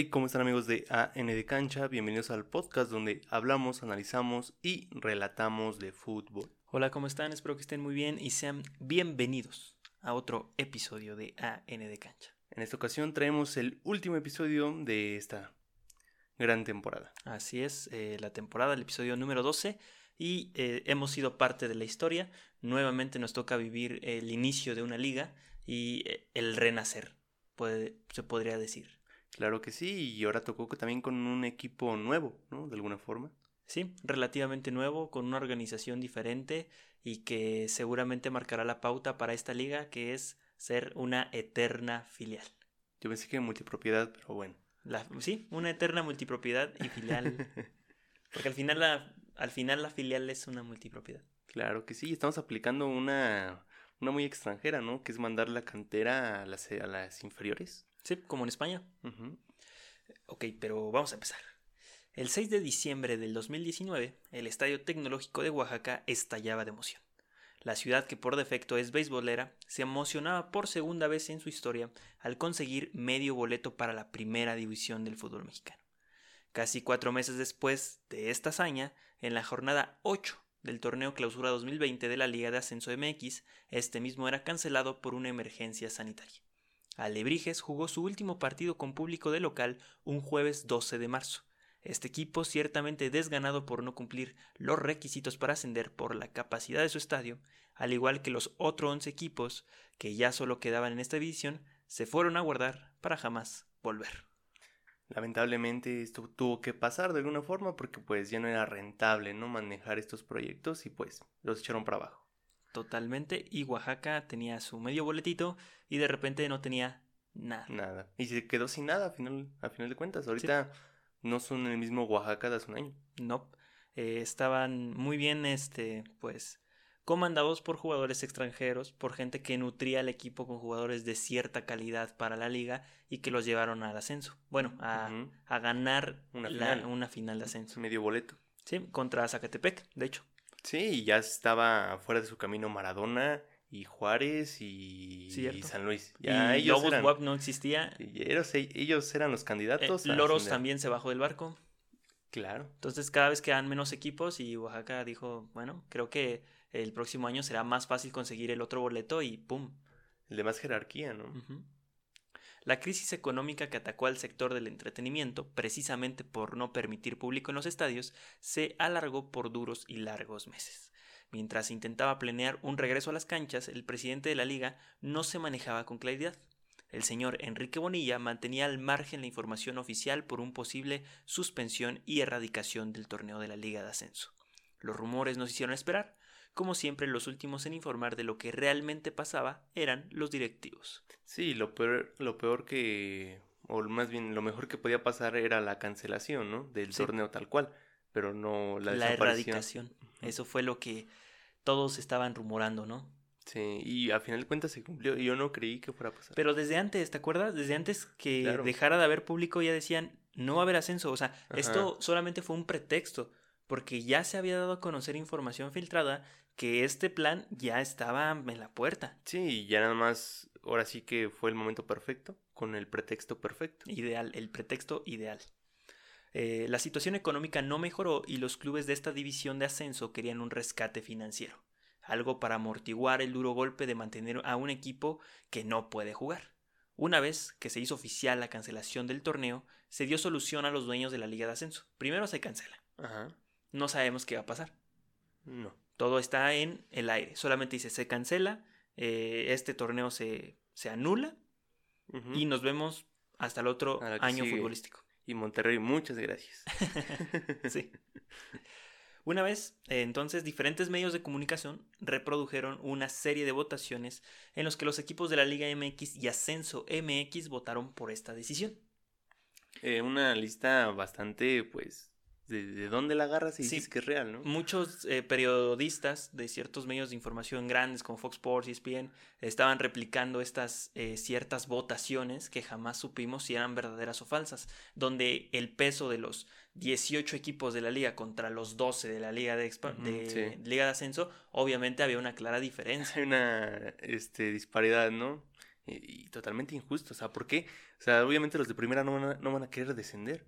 Hey, ¿cómo están amigos de AN de Cancha? Bienvenidos al podcast donde hablamos, analizamos y relatamos de fútbol. Hola, ¿cómo están? Espero que estén muy bien y sean bienvenidos a otro episodio de AN de Cancha. En esta ocasión traemos el último episodio de esta gran temporada. Así es, eh, la temporada, el episodio número 12 y eh, hemos sido parte de la historia. Nuevamente nos toca vivir el inicio de una liga y eh, el renacer, puede, se podría decir. Claro que sí, y ahora tocó también con un equipo nuevo, ¿no? De alguna forma. Sí, relativamente nuevo, con una organización diferente y que seguramente marcará la pauta para esta liga, que es ser una eterna filial. Yo pensé que multipropiedad, pero bueno. La, sí, una eterna multipropiedad y filial. Porque al final, la, al final la filial es una multipropiedad. Claro que sí, estamos aplicando una, una muy extranjera, ¿no? Que es mandar la cantera a las, a las inferiores. Sí, como en España. Ok, pero vamos a empezar. El 6 de diciembre del 2019, el Estadio Tecnológico de Oaxaca estallaba de emoción. La ciudad, que por defecto es beisbolera, se emocionaba por segunda vez en su historia al conseguir medio boleto para la primera división del fútbol mexicano. Casi cuatro meses después de esta hazaña, en la jornada 8 del torneo Clausura 2020 de la Liga de Ascenso MX, este mismo era cancelado por una emergencia sanitaria. Alebrijes jugó su último partido con público de local un jueves 12 de marzo. Este equipo, ciertamente desganado por no cumplir los requisitos para ascender por la capacidad de su estadio, al igual que los otros 11 equipos que ya solo quedaban en esta división, se fueron a guardar para jamás volver. Lamentablemente esto tuvo que pasar de alguna forma porque pues ya no era rentable no manejar estos proyectos y pues los echaron para abajo. Totalmente. Y Oaxaca tenía su medio boletito y de repente no tenía nada. Nada. Y se quedó sin nada a final, a final de cuentas. Ahorita no son el mismo Oaxaca de hace un año. No. Eh, estaban muy bien, este, pues, comandados por jugadores extranjeros, por gente que nutría al equipo con jugadores de cierta calidad para la liga y que los llevaron al ascenso. Bueno, a, a ganar Una la- final. una final de ascenso. Medio boleto. Sí, contra Zacatepec, de hecho. Sí, y ya estaba fuera de su camino Maradona y Juárez y, San Luis. Ya y ellos Lobos eran, WAP no existía. y ellos, ellos eran los Eh, candidatos. Loros ascender. también se bajó del barco. Claro. Entonces cada vez quedan menos equipos y Oaxaca dijo, bueno, creo que el próximo año será más fácil conseguir el otro boleto y ¡pum! El de más jerarquía, ¿no? La crisis económica que atacó al sector del entretenimiento, precisamente por no permitir público en los estadios, se alargó por duros y largos meses. Mientras intentaba planear un regreso a las canchas, el presidente de la liga no se manejaba con claridad. El señor Enrique Bonilla mantenía al margen la información oficial por un posible suspensión y erradicación del torneo de la Liga de Ascenso. Los rumores nos hicieron esperar. Como siempre, los últimos en informar de lo que realmente pasaba eran los directivos. Sí, lo peor, lo peor que, o más bien lo mejor que podía pasar era la cancelación, ¿no? Del Sí. torneo tal cual, pero no la, la erradicación. Eso fue lo que todos estaban rumorando, ¿no? Sí, y a final de cuentas se cumplió y yo no creí que fuera a pasar. Pero desde antes, ¿te acuerdas? Desde antes que Claro. dejara de haber público ya decían, no va a haber ascenso. O sea, Ajá. esto solamente fue un pretexto, porque ya se había dado a conocer información filtrada que este plan ya estaba en la puerta. Sí, y ya nada más, ahora sí que fue el momento perfecto, con el pretexto perfecto. Ideal, el pretexto ideal. Eh, la situación económica no mejoró y los clubes de esta división de ascenso querían un rescate financiero, algo para amortiguar el duro golpe de mantener a un equipo que no puede jugar. Una vez que se hizo oficial la cancelación del torneo, se dio solución a los dueños de la liga de ascenso. Primero se cancela. Ajá. No sabemos qué va a pasar. No. Todo está en el aire. Solamente dice se cancela, eh, este torneo se, se anula y nos vemos hasta el otro año sigue. futbolístico. Y Monterrey, muchas gracias. Sí. Una vez, entonces, diferentes medios de comunicación reprodujeron una serie de votaciones en los que los equipos de la Liga MX y Ascenso MX votaron por esta decisión. Eh, una lista bastante, pues, de, de dónde la agarras y Sí. dices que es real, ¿no? Muchos eh, periodistas de ciertos medios de información grandes como Fox Sports y ESPN estaban replicando estas eh, ciertas votaciones que jamás supimos si eran verdaderas o falsas, donde el peso de los 18 equipos de la liga contra los 12 de la liga de, de sí. liga de ascenso, obviamente había una clara diferencia. Hay una este, disparidad, ¿no? Y, totalmente injusto. O sea, ¿por qué? O sea, obviamente los de primera no van a, no van a querer descender.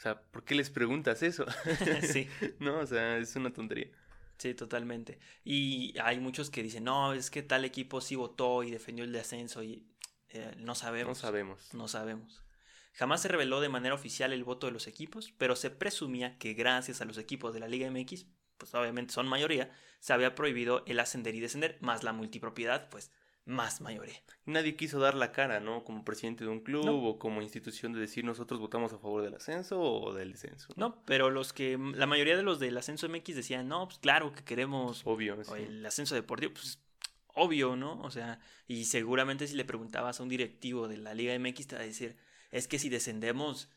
O sea, ¿por qué les preguntas eso? sí. no, o sea, es una tontería. Sí, totalmente. Y hay muchos que dicen, no, es que tal equipo sí votó y defendió el descenso y eh, no sabemos. No sabemos. No sabemos. Jamás se reveló de manera oficial el voto de los equipos, pero se presumía que gracias a los equipos de la Liga MX, pues obviamente son mayoría, se había prohibido el ascender y descender, más la multipropiedad, pues más mayoría. Nadie quiso dar la cara, ¿no? Como presidente de un club o como institución de decir nosotros votamos a favor del ascenso o del descenso. No, pero los que, la mayoría de los del ascenso MX decían, no, pues claro que queremos obvio, el ascenso deportivo, pues obvio, ¿no? O sea, y seguramente si le preguntabas a un directivo de la Liga MX te va a decir, es que si descendemos,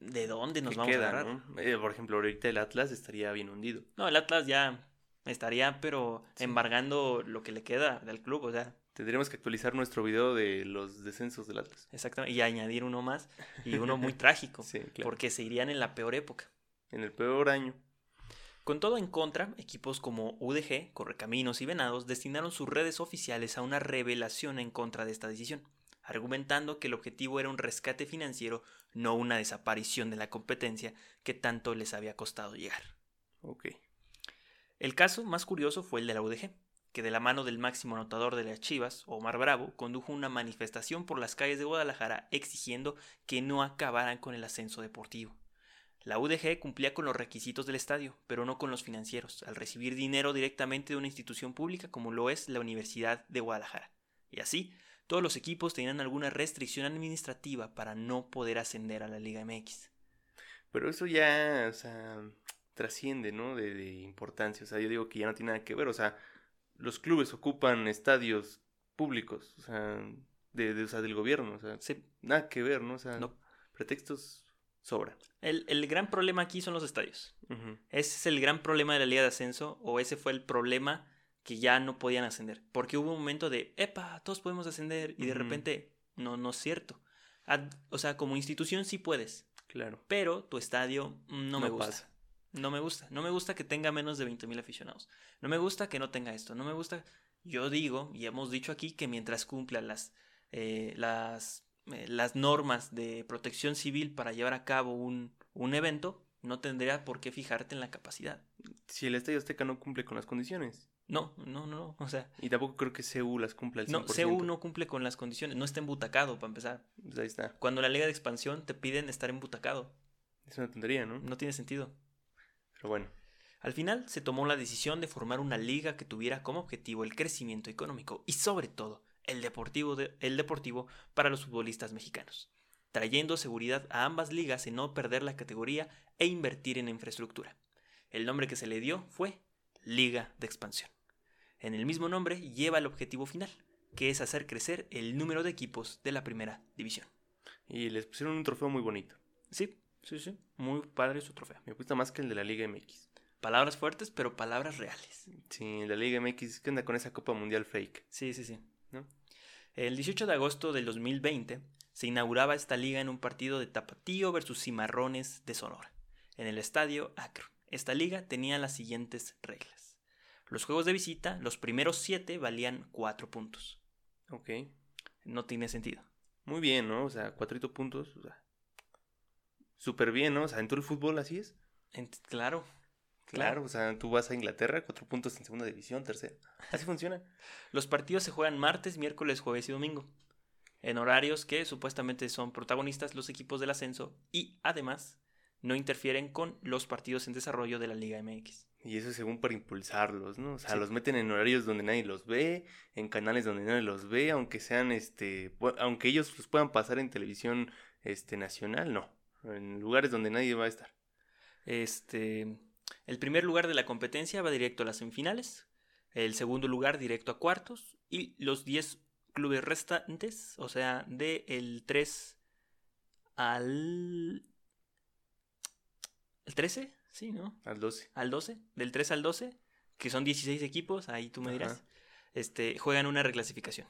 ¿de dónde nos vamos a agarrar? Eh, por ejemplo, ahorita el Atlas estaría bien hundido. No, el Atlas ya estaría, pero embargando lo que le queda del club, o sea. Tendríamos que actualizar nuestro video de los descensos del Atlas. Exactamente, y añadir uno más, y uno muy trágico, sí, porque se irían en la peor época. En el peor año. Con todo en contra, equipos como UDG, Correcaminos y Venados destinaron sus redes oficiales a una revelación en contra de esta decisión argumentando que el objetivo era un rescate financiero, no una desaparición de la competencia que tanto les había costado llegar. Ok. El caso más curioso fue el de la UDG, que de la mano del máximo anotador de las Chivas, Omar Bravo, condujo una manifestación por las calles de Guadalajara exigiendo que no acabaran con el ascenso deportivo. La UDG cumplía con los requisitos del estadio, pero no con los financieros, al recibir dinero directamente de una institución pública como lo es la Universidad de Guadalajara. Y así, todos los equipos tenían alguna restricción administrativa para no poder ascender a la Liga MX. Pero eso ya, o sea, trasciende, ¿no? De, importancia. O sea, yo digo que ya no tiene nada que ver. O sea, los clubes ocupan estadios públicos, o sea, de, del gobierno. O sea, nada que ver, ¿no? O sea, pretextos sobran. El, gran problema aquí son los estadios. Ese es el gran problema de la Liga de Ascenso, o ese fue el problema que ya no podían ascender. Porque hubo un momento de, epa, todos podemos ascender. Y de repente, no, no es cierto. o sea, como institución sí puedes. Claro. Pero tu estadio no, me gusta. No me gusta. No me gusta que tenga menos de 20.000 aficionados. No me gusta que no tenga esto. No me gusta. Yo digo, y hemos dicho aquí, que mientras cumpla las, eh, las, eh, las normas de protección civil para llevar a cabo un, un evento, no tendría por qué fijarte en la capacidad. Si el Estadio Azteca no cumple con las condiciones. No, no, no, o sea... Y tampoco creo que CU las cumpla al 100%. No, CU no cumple con las condiciones, no está embutacado para empezar. Pues ahí está. Cuando la liga de expansión te piden estar embutacado. Es una tontería, ¿no? No tiene sentido. Pero bueno. Al final se tomó la decisión de formar una liga que tuviera como objetivo el crecimiento económico y sobre todo el deportivo, el deportivo para los futbolistas mexicanos, trayendo seguridad a ambas ligas en no perder la categoría e invertir en infraestructura. El nombre que se le dio fue Liga de Expansión en el mismo nombre lleva el objetivo final, que es hacer crecer el número de equipos de la primera división. Y les pusieron un trofeo muy bonito. Sí, sí, sí. Muy padre su trofeo. Me gusta más que el de la Liga MX. Palabras fuertes, pero palabras reales. Sí, la Liga MX, ¿qué onda con esa Copa Mundial fake? Sí, sí, sí. ¿No? El 18 de agosto del 2020 se inauguraba esta liga en un partido de Tapatío versus Cimarrones de Sonora, en el estadio Akron. Esta liga tenía las siguientes reglas. Los juegos de visita, los primeros siete valían cuatro puntos. Ok. No tiene sentido. Muy bien, ¿no? O sea, cuatro puntos. O sea, súper bien, ¿no? O sea, en todo el fútbol así es. claro, claro. o sea, tú vas a Inglaterra, cuatro puntos en segunda división, tercera. Así funciona. Los partidos se juegan martes, miércoles, jueves y domingo. En horarios que supuestamente son protagonistas los equipos del ascenso y además no interfieren con los partidos en desarrollo de la Liga MX. Y eso según para impulsarlos, ¿no? O sea, los meten en horarios donde nadie los ve, en canales donde nadie los ve, aunque sean, este, aunque ellos los puedan pasar en televisión, este, nacional, no. En lugares donde nadie va a estar. Este, el primer lugar de la competencia va directo a las semifinales, el segundo lugar directo a cuartos y los 10 clubes restantes, o sea, del el 3 al... ¿El 13? Sí, ¿no? Al 12. Al 12, del 3 al 12, que son 16 equipos, ahí tú me dirás, este, juegan una reclasificación.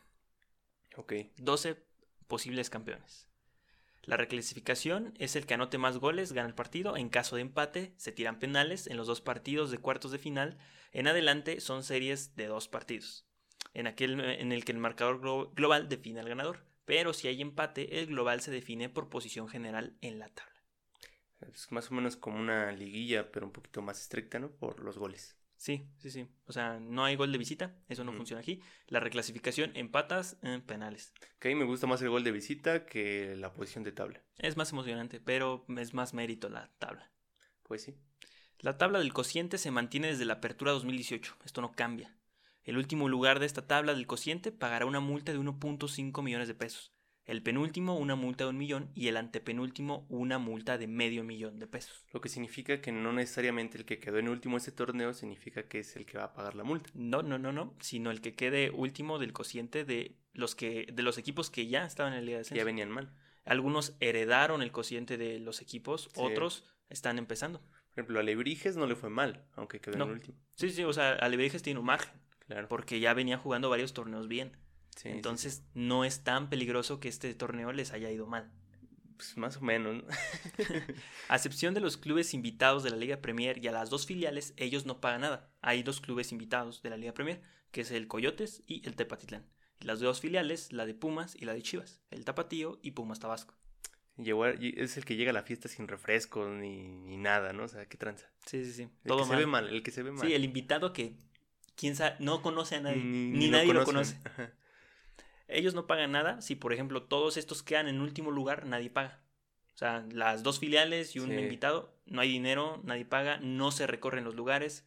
Ok. 12 posibles campeones. La reclasificación es el que anote más goles, gana el partido. En caso de empate, se tiran penales. En los dos partidos de cuartos de final, en adelante son series de dos partidos. en aquel en el que el marcador global define al ganador. Pero si hay empate, el global se define por posición general en la tabla. Es más o menos como una liguilla, pero un poquito más estricta, ¿no? Por los goles. Sí, sí, sí. O sea, no hay gol de visita, eso no funciona aquí. La reclasificación empatas en penales. Que a mí me gusta más el gol de visita que la posición de tabla. Es más emocionante, pero es más mérito la tabla. Pues sí. La tabla del cociente se mantiene desde la apertura 2018. Esto no cambia. El último lugar de esta tabla del cociente pagará una multa de 1.5 millones de pesos el penúltimo una multa de un millón y el antepenúltimo una multa de medio millón de pesos. Lo que significa que no necesariamente el que quedó en último ese torneo significa que es el que va a pagar la multa. No, no, no, no, sino el que quede último del cociente de los que de los equipos que ya estaban en el Liga de Ya venían mal. Algunos heredaron el cociente de los equipos, otros están empezando. Por ejemplo, a Lebrijes no le fue mal, aunque quedó en último. Sí, sí, o sea, a Lebrijes tiene un margen. Claro. Porque ya venía jugando varios torneos bien. Entonces no es tan peligroso que este torneo les haya ido mal. Pues más o menos. a excepción de los clubes invitados de la Liga Premier y a las dos filiales, ellos no pagan nada. Hay dos clubes invitados de la Liga Premier, que es el Coyotes y el Tepatitlán. Y las dos filiales, la de Pumas y la de Chivas, el Tapatío y Pumas Tabasco. es el que llega a la fiesta sin refrescos ni, nada, ¿no? O sea, qué tranza. Sí, sí, sí. El que se ve mal, el que se ve mal. Sí, el invitado que quién sabe, no conoce a nadie, ni, nadie lo conoce. Ellos no pagan nada si, por ejemplo, todos estos quedan en último lugar, nadie paga. O sea, las dos filiales y un invitado, no hay dinero, nadie paga, no se recorren los lugares,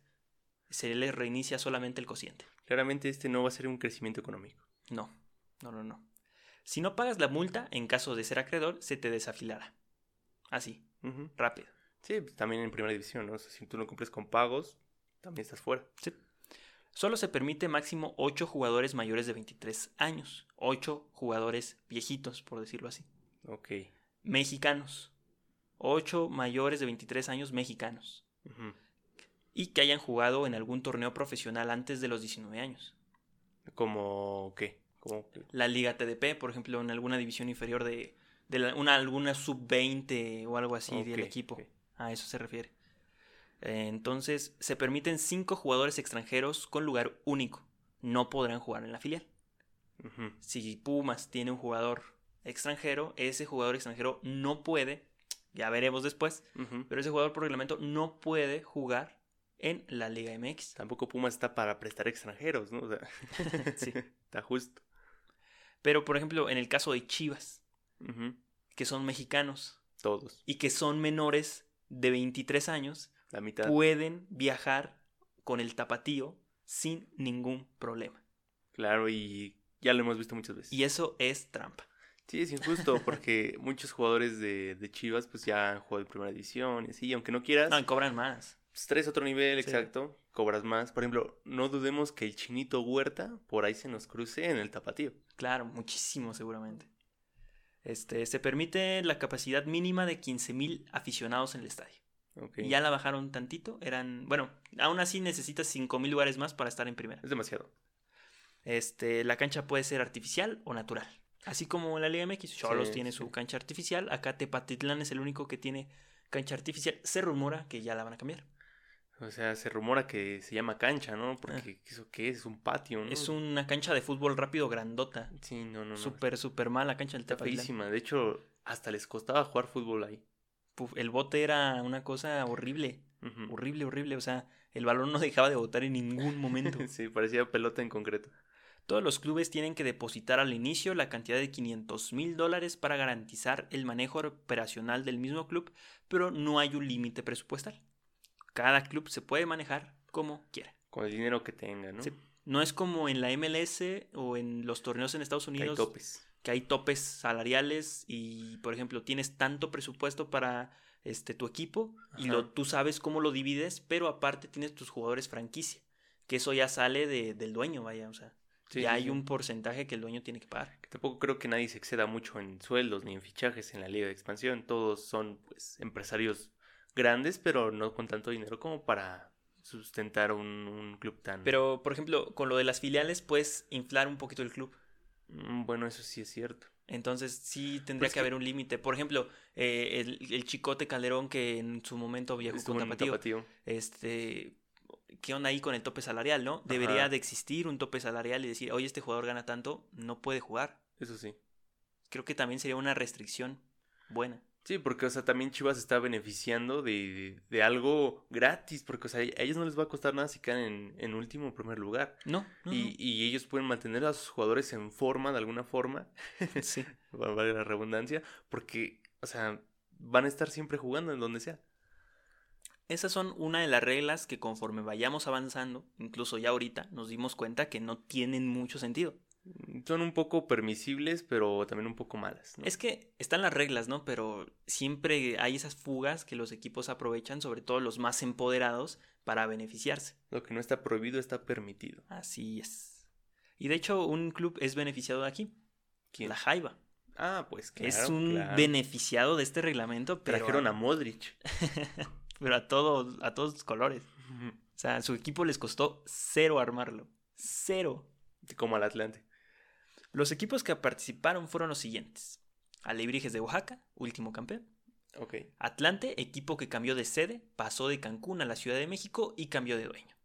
se les reinicia solamente el cociente. Claramente este no va a ser un crecimiento económico. No, no, no, no. Si no pagas la multa, en caso de ser acreedor, se te desafilará. Así, rápido. Sí, también en primera división, ¿no? O sea, si tú no cumples con pagos, también estás fuera. Sí. Solo se permite máximo 8 jugadores mayores de 23 años. 8 jugadores viejitos, por decirlo así. Ok. Mexicanos. 8 mayores de 23 años mexicanos. Y que hayan jugado en algún torneo profesional antes de los 19 años. ¿Como qué? La Liga TDP, por ejemplo, en alguna división inferior de, una, alguna sub-20 o algo así del equipo. A eso se refiere. Entonces, se permiten cinco jugadores extranjeros con lugar único. No podrán jugar en la filial. Si Pumas tiene un jugador extranjero, ese jugador extranjero no puede, ya veremos después, pero ese jugador por reglamento no puede jugar en la Liga MX. Tampoco Pumas está para prestar extranjeros, ¿no? sí. Está justo. Pero, por ejemplo, en el caso de Chivas, que son mexicanos. Todos. Y que son menores de 23 años, pueden viajar con el tapatío sin ningún problema. Claro, y ya lo hemos visto muchas veces. Y eso es trampa. Sí, es injusto porque muchos jugadores de, Chivas pues ya han jugado en primera edición y así, aunque no quieras. No, cobran más. Pues, tres otro nivel, exacto, cobras más. Por ejemplo, no dudemos que el chinito Huerta por ahí se nos cruce en el tapatío. Claro, muchísimo seguramente. Este, se permite la capacidad mínima de 15.000 aficionados en el estadio. Ya la bajaron tantito. Eran. Bueno, aún así necesitas 5000 lugares más para estar en primera. Es demasiado. Este, la cancha puede ser artificial o natural. Así como en la Liga MX, Cholos tiene su cancha artificial. Acá Tepatitlán es el único que tiene cancha artificial. Se rumora que ya la van a cambiar. O sea, se rumora que se llama cancha, ¿no? Porque ah. eso qué es, es un patio, ¿no? Es una cancha de fútbol rápido grandota. Sí, no, no, no. Súper, súper mala cancha del Tepatitlán. De hecho, hasta les costaba jugar fútbol ahí el bote era una cosa horrible. Horrible, horrible. O sea, el balón no dejaba de botar en ningún momento. sí, parecía pelota en concreto. Todos los clubes tienen que depositar al inicio la cantidad de 500 mil dólares para garantizar el manejo operacional del mismo club, pero no hay un límite presupuestal. Cada club se puede manejar como quiera. Con el dinero que tenga, ¿no? No es como en la MLS o en los torneos en Estados Unidos. hay topes que hay topes salariales y, por ejemplo, tienes tanto presupuesto para este, tu equipo y lo, tú sabes cómo lo divides, pero aparte tienes tus jugadores franquicia, que eso ya sale de, del dueño, vaya, o sea, ya hay un porcentaje que el dueño tiene que pagar. Tampoco creo que nadie se exceda mucho en sueldos ni en fichajes en la liga de expansión, todos son pues empresarios grandes, pero no con tanto dinero como para sustentar un, un club tan... Pero, por ejemplo, con lo de las filiales puedes inflar un poquito el club. Mm, bueno, eso sí es cierto. Entonces sí tendría pues que, haber un límite. Por ejemplo, eh, el, Chicote Calderón que en su momento viajó con Tapatío, Este, ¿qué onda ahí con el tope salarial, no? Debería de existir un tope salarial y decir, oye, este jugador gana tanto, no puede jugar. Eso sí. Creo que también sería una restricción buena. Sí, porque, o sea, también Chivas está beneficiando de, de, algo gratis, porque, o sea, a ellos no les va a costar nada si caen en, en último o primer lugar. No. y, y, ellos pueden mantener a sus jugadores en forma, de alguna forma. Sí. Vale la redundancia, porque, o sea, van a estar siempre jugando en donde sea. Esas son una de las reglas que conforme vayamos avanzando, incluso ya ahorita, nos dimos cuenta que no tienen mucho sentido. Son un poco permisibles, pero también un poco malas. Es que están las reglas, ¿no? Pero siempre hay esas fugas que los equipos aprovechan, sobre todo los más empoderados, para beneficiarse. Lo que no está prohibido está permitido. Así es. Y de hecho, un club es beneficiado aquí. ¿Quién? La Jaiba. Ah, pues claro. Es un beneficiado de este reglamento, pero. Trajeron a Modric. pero a todos, a todos colores. O sea, su equipo les costó cero armarlo. Cero. Como al Atlante. Los equipos que participaron fueron los siguientes. Alebrijes de Oaxaca, último campeón. Ok. Atlante, equipo que cambió de sede, pasó de Cancún a la Ciudad de México y cambió de dueño.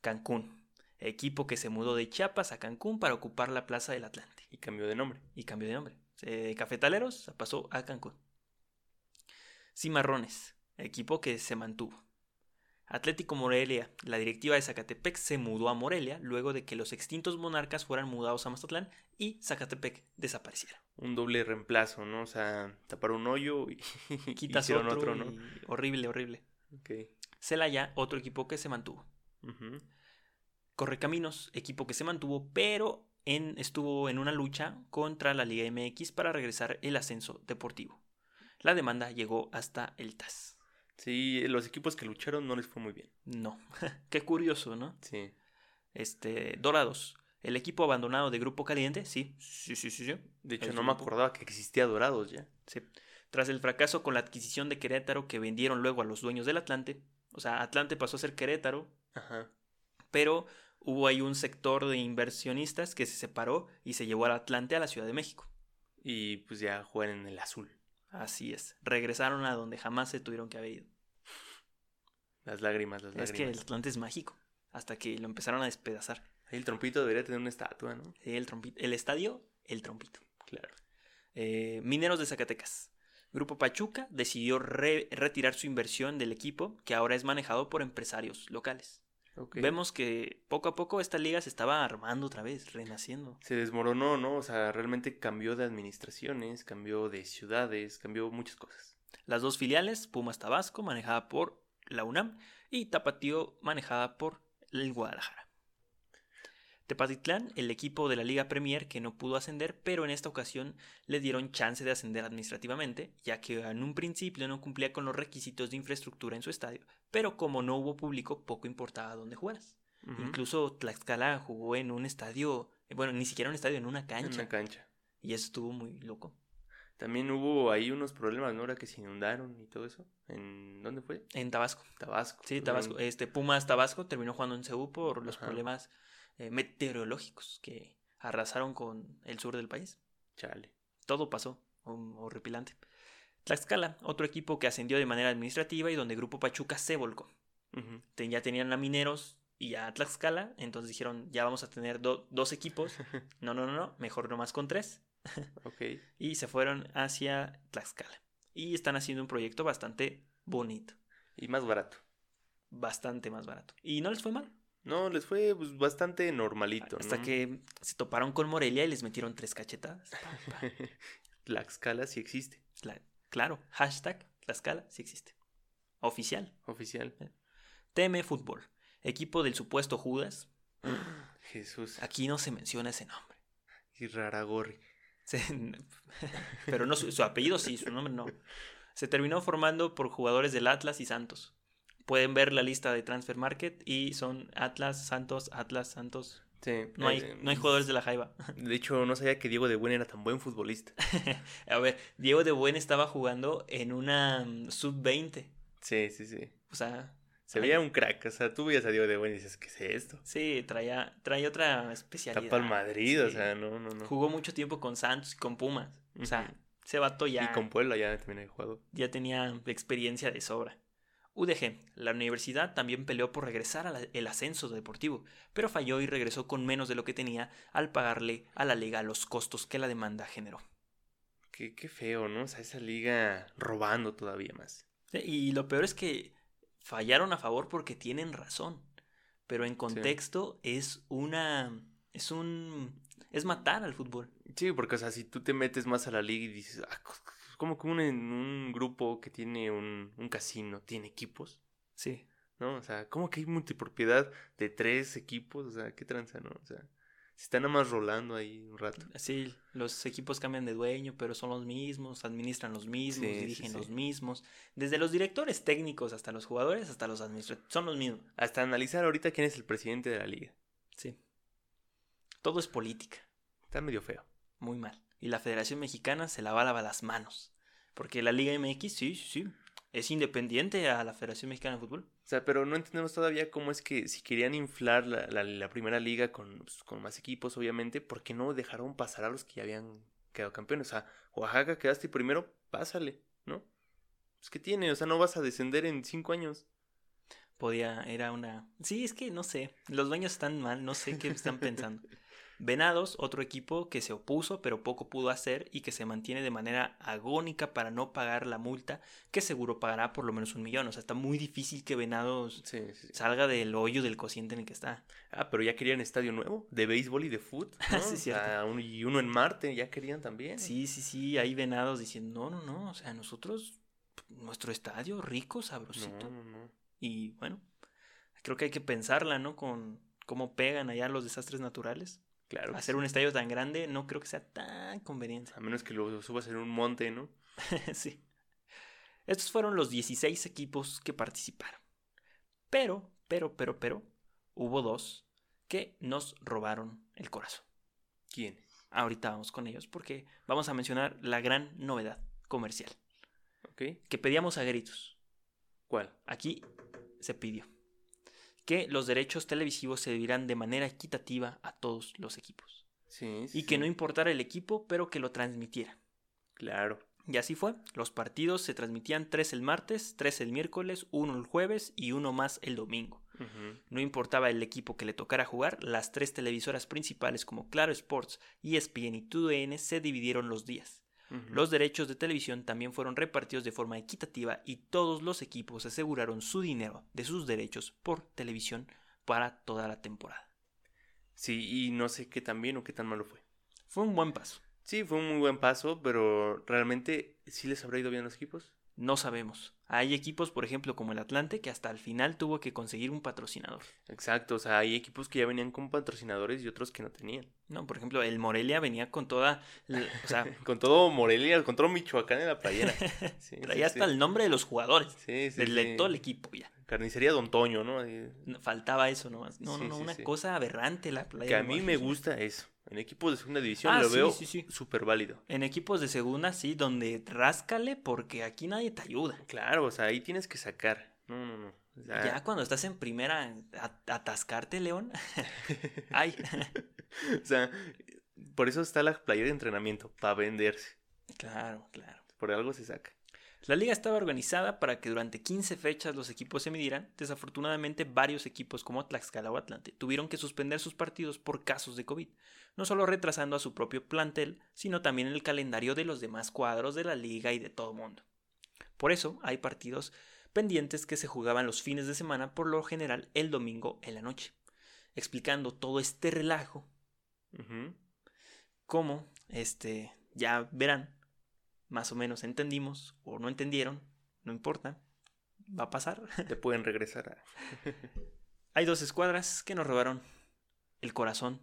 Cancún, equipo que se mudó de Chiapas a Cancún para ocupar la Plaza del Atlante. Y cambió de nombre. Y cambió de nombre. De Cafetaleros pasó a Cancún. Cimarrones, equipo que se mantuvo. Atlético Morelia, la directiva de Zacatepec se mudó a Morelia luego de que los extintos monarcas fueran mudados a Mazatlán y Zacatepec desapareciera. Un doble reemplazo, ¿no? O sea, tapar un hoyo y quitas otro, otro, ¿no? Horrible, horrible. Ok. Celaya, otro equipo que se mantuvo. Uh Correcaminos, equipo que se mantuvo, pero en, estuvo en una lucha contra la Liga MX para regresar el ascenso deportivo. La demanda llegó hasta el TAS. Sí, los equipos que lucharon no les fue muy bien. No. Qué curioso, ¿no? Sí. Este, Dorados. El equipo abandonado de Grupo Caliente, sí. Sí, sí, sí, sí. De hecho, no me acordaba que existía Dorados ya. Sí. Tras el fracaso con la adquisición de Querétaro que vendieron luego a los dueños del Atlante. O sea, Atlante pasó a ser Querétaro. Ajá. Pero hubo ahí un sector de inversionistas que se separó y se llevó al Atlante a la Ciudad de México. Y pues ya juegan en el azul. Así es. Regresaron a donde jamás se tuvieron que haber ido. Las lágrimas, las lágrimas. Es que el Atlante es mágico. Hasta que lo empezaron a despedazar. Ahí el trompito debería tener una estatua, ¿no? El trompito. El estadio, el trompito. Claro. Eh, Mineros de Zacatecas. Grupo Pachuca decidió re retirar su inversión del equipo, que ahora es manejado por empresarios locales. Okay. Vemos que poco a poco esta liga se estaba armando otra vez, renaciendo. Se desmoronó, ¿no? O sea, realmente cambió de administraciones, cambió de ciudades, cambió muchas cosas. Las dos filiales, Pumas Tabasco, manejada por la UNAM, y Tapatío, manejada por el Guadalajara. Tepatitlán, el equipo de la Liga Premier que no pudo ascender, pero en esta ocasión le dieron chance de ascender administrativamente, ya que en un principio no cumplía con los requisitos de infraestructura en su estadio, pero como no hubo público, poco importaba dónde jugaras. Uh -huh. Incluso Tlaxcala jugó en un estadio, bueno, ni siquiera un estadio, en una cancha. En una cancha. Y eso estuvo muy loco. También hubo ahí unos problemas, ¿no? Ahora que se inundaron y todo eso. ¿En dónde fue? En Tabasco. Tabasco. Sí, Tabasco. Este Pumas Tabasco terminó jugando en Ceú por los Ajá. problemas eh, meteorológicos que arrasaron con el sur del país. Chale. Todo pasó, horripilante. Tlaxcala, otro equipo que ascendió de manera administrativa y donde Grupo Pachuca se volcó. Uh -huh. Ten, ya tenían a Mineros y a Tlaxcala, entonces dijeron, ya vamos a tener do dos equipos. no, no, no, no, mejor nomás con tres. ok. Y se fueron hacia Tlaxcala. Y están haciendo un proyecto bastante bonito. Y más barato. Bastante más barato. Y no les fue mal. No, les fue pues, bastante normalito. Hasta ¿no? que se toparon con Morelia y les metieron tres cachetadas. Tlaxcala sí existe. La, claro, hashtag Tlaxcala sí existe. Oficial. Oficial. TM Fútbol. Equipo del supuesto Judas. Jesús. Aquí no se menciona ese nombre. Y Raragorri. Pero no su, su apellido sí, su nombre no. Se terminó formando por jugadores del Atlas y Santos. Pueden ver la lista de Transfer Market y son Atlas, Santos, Atlas, Santos. Sí, no, hay, eh, no hay jugadores de la Jaiba. De hecho, no sabía que Diego de Buen era tan buen futbolista. a ver, Diego de Buen estaba jugando en una um, sub-20. Sí, sí, sí. O sea. Se veía un crack. O sea, tú veías a Diego de Buen y dices, ¿qué es esto? Sí, traía, traía otra especialidad. Está para el Madrid, sí. o sea, no, no, no. Jugó mucho tiempo con Santos y con Pumas. O sea, uh -huh. ese vato ya. Y con Puebla ya también ha jugado. Ya tenía experiencia de sobra. UDG, la universidad también peleó por regresar al ascenso deportivo, pero falló y regresó con menos de lo que tenía al pagarle a la liga los costos que la demanda generó. Qué, qué feo, ¿no? O sea, esa liga robando todavía más. Y lo peor es que fallaron a favor porque tienen razón, pero en contexto es una... es un... es matar al fútbol. Sí, porque o sea, si tú te metes más a la liga y dices, ah, como que un, un grupo que tiene un, un casino tiene equipos. Sí. ¿No? O sea, como que hay multipropiedad de tres equipos? O sea, qué tranza, ¿no? O sea, se están nada más rolando ahí un rato. Sí, los equipos cambian de dueño, pero son los mismos, administran los mismos, dirigen los mismos. Desde los directores técnicos hasta los jugadores, hasta los administradores, son los mismos. Hasta analizar ahorita quién es el presidente de la liga. Sí. Todo es política. Está medio feo. Muy mal y la Federación Mexicana se lava las manos. Porque la Liga MX, sí, sí, sí, es independiente a la Federación Mexicana de Fútbol. O sea, pero no entendemos todavía cómo es que si querían inflar la, primera liga con, pues, con, más equipos, obviamente, ¿por qué no dejaron pasar a los que ya habían quedado campeones? O sea, Oaxaca quedaste primero, pásale, ¿no? Pues ¿qué tiene? O sea, no vas a descender en cinco años. Podía, era una... Sí, es que no sé, los dueños están mal, no sé qué están pensando. Venados, otro equipo que se opuso pero poco pudo hacer y que se mantiene de manera agónica para no pagar la multa, que seguro pagará por lo menos un millón. O sea, está muy difícil que Venados salga del hoyo del cociente en el que está. Ah, pero ya querían estadio nuevo, de béisbol y de fútbol. sí, cierto. y uno en Marte, ya querían también. Sí, sí, sí, hay Venados diciendo, no, no, no, o sea, nosotros, nuestro estadio rico, sabrosito. No, no, no. Y bueno, creo que hay que pensarla, ¿no? Con cómo pegan allá los desastres naturales. Claro. Hacer un estadio tan grande no creo que sea tan conveniente. A menos que lo subas en un monte, ¿no? sí. Estos fueron los 16 equipos que participaron. Pero, pero, pero, pero, hubo dos que nos robaron el corazón. ¿Quién? Ahorita vamos con ellos porque vamos a mencionar la gran novedad comercial. Que pedíamos a gritos. ¿Cuál? Aquí se pidió que los derechos televisivos se dividieran de manera equitativa a todos los equipos. Sí, y que no importara el equipo, pero que lo transmitiera. Claro. Y así fue. Los partidos se transmitían tres el martes, tres el miércoles, uno el jueves y uno más el domingo. No importaba el equipo que le tocara jugar, las tres televisoras principales como Claro Sports, ESPN y TUDN se dividieron los días. Los derechos de televisión también fueron repartidos de forma equitativa y todos los equipos aseguraron su dinero de sus derechos por televisión para toda la temporada. Sí, y no sé qué tan bien o qué tan malo fue. Fue un buen paso. Sí, fue un muy buen paso, pero realmente sí les habrá ido bien a los equipos. No sabemos. Hay equipos, por ejemplo, como el Atlante, que hasta el final tuvo que conseguir un patrocinador. Exacto, o sea, hay equipos que ya venían con patrocinadores y otros que no tenían. No, por ejemplo, el Morelia venía con toda, o sea... con todo Morelia, con todo Michoacán en la playera. Traía hasta el nombre de los jugadores. Sí, sí, de todo el equipo ya. Carnicería Don Toño, ¿no? Faltaba eso nomás. No, no, no, una cosa aberrante la playera. Que a mí me gusta eso. En equipos de segunda división ah, lo veo súper válido. En equipos de segunda, sí, donde ráscale porque aquí nadie te ayuda. Claro, o sea, ahí tienes que sacar. No, no, no. Ya cuando estás en primera, atascarte, León. Ay. o sea, por eso está la playera de entrenamiento, para venderse. Claro, claro. Por algo se saca. La liga estaba organizada para que durante 15 fechas los equipos se midieran. Desafortunadamente, varios equipos como Tlaxcala o Atlante tuvieron que suspender sus partidos por casos de COVID, no solo retrasando a su propio plantel, sino también el calendario de los demás cuadros de la liga y de todo el mundo. Por eso, hay partidos pendientes que se jugaban los fines de semana, por lo general el domingo en la noche. Explicando todo este relajo, como este, ya verán, más o menos entendimos o no entendieron, no importa, va a pasar. Te pueden regresar. Hay dos escuadras que nos robaron el corazón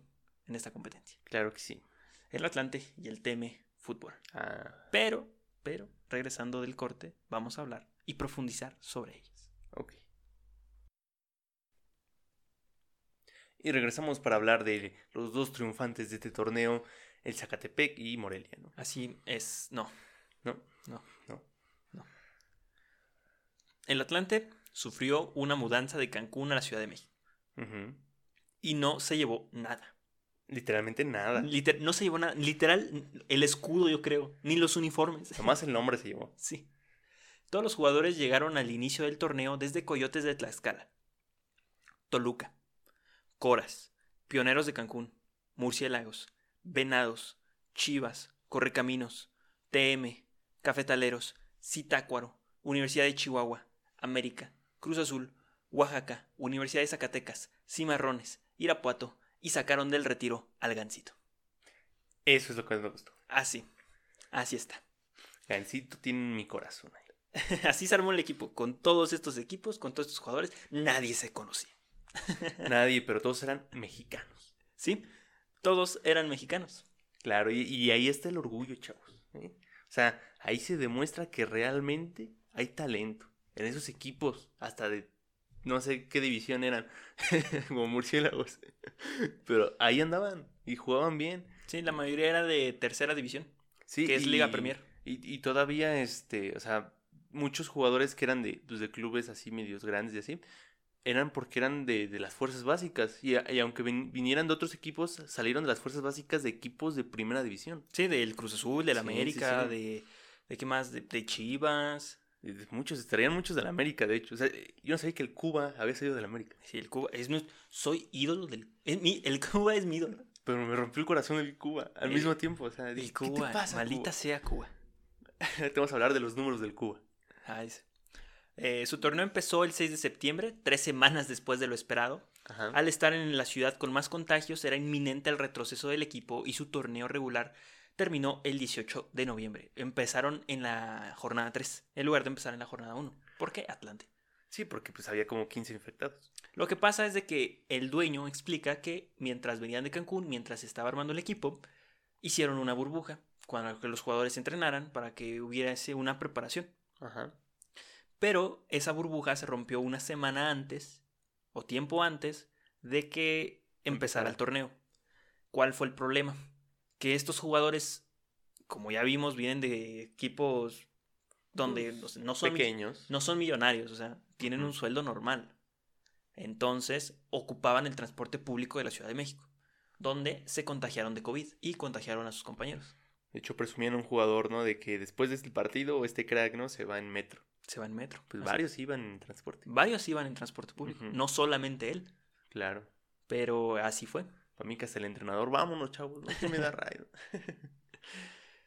en esta competencia. Claro que sí. El Atlante y el Teme Fútbol. Ah. Pero, pero, regresando del corte, vamos a hablar y profundizar sobre ellas. Ok. Y regresamos para hablar de los dos triunfantes de este torneo, el Zacatepec y Morelia, ¿no? Así es, no. No, no, no, no. El Atlante sufrió una mudanza de Cancún a la Ciudad de México. Y no se llevó nada. Literalmente nada. no se llevó nada. Literal, el escudo, yo creo. Ni los uniformes. Nomás el nombre se llevó. Sí. Todos los jugadores llegaron al inicio del torneo desde Coyotes de Tlaxcala, Toluca, Coras, Pioneros de Cancún, Murciélagos, Venados, Chivas, Correcaminos, TM, Cafetaleros, Zitácuaro, Universidad de Chihuahua, América, Cruz Azul, Oaxaca, Universidad de Zacatecas, Cimarrones, Irapuato y sacaron del retiro al Gancito. Eso es lo que me gustó. Así, así está. Gancito tiene mi corazón ahí. Así se armó el equipo. Con todos estos equipos, con todos estos jugadores, nadie se conocía. Nadie, pero todos eran mexicanos. ¿Sí? Todos eran mexicanos. Claro, y, y ahí está el orgullo, chavos. ¿eh? O sea, ahí se demuestra que realmente hay talento en esos equipos, hasta de no sé qué división eran, como murciélagos. Pero ahí andaban y jugaban bien. Sí, la mayoría era de tercera división, Sí, que es y- Liga Premier. Y, y todavía, este, o sea, muchos jugadores que eran de, pues, de clubes así medios grandes y así, eran porque eran de, de las fuerzas básicas. Y, y aunque vin- vinieran de otros equipos, salieron de las fuerzas básicas de equipos de primera división. Sí, del Cruz Azul, del sí, América, sí. de... ¿De qué más? De, de Chivas. Muchos, estarían muchos de la América, de hecho. O sea, yo no sabía que el Cuba había salido de la América. Sí, el Cuba. Es, soy ídolo del... es mi- el Cuba es mi ídolo. Pero me rompió el corazón el Cuba al El- mismo tiempo. O sea, El Cuba, ¿qué te pasa, maldita Cuba? sea Cuba. Te vamos a hablar de los números del Cuba. Ah. Eh, su torneo empezó el 6 de septiembre, tres semanas después de lo esperado. Ajá. Al estar en la ciudad con más contagios, era inminente el retroceso del equipo y su torneo regular terminó el 18 de noviembre. Empezaron en la jornada 3, en lugar de empezar en la jornada 1. ¿Por qué Atlante? Sí, porque pues había como 15 infectados. Lo que pasa es de que el dueño explica que mientras venían de Cancún, mientras estaba armando el equipo, hicieron una burbuja cuando que los jugadores entrenaran para que hubiese una preparación. Ajá. Pero esa burbuja se rompió una semana antes o tiempo antes de que empezara el torneo. ¿Cuál fue el problema? Que estos jugadores, como ya vimos, vienen de equipos donde Pues, no, son, Pequeños. no son millonarios, o sea, tienen un sueldo normal. Entonces, ocupaban el transporte público de la Ciudad de México, donde se contagiaron de COVID y contagiaron a sus compañeros. De hecho, presumían a un jugador, ¿no? De que después de este partido, este crack, ¿no? Se va en metro. Se va en metro. Pues Así. varios iban en transporte. Varios iban en transporte público, no solamente él, Claro. pero así fue. Para mí que hasta el entrenador, vámonos, chavos, no que me da rayo.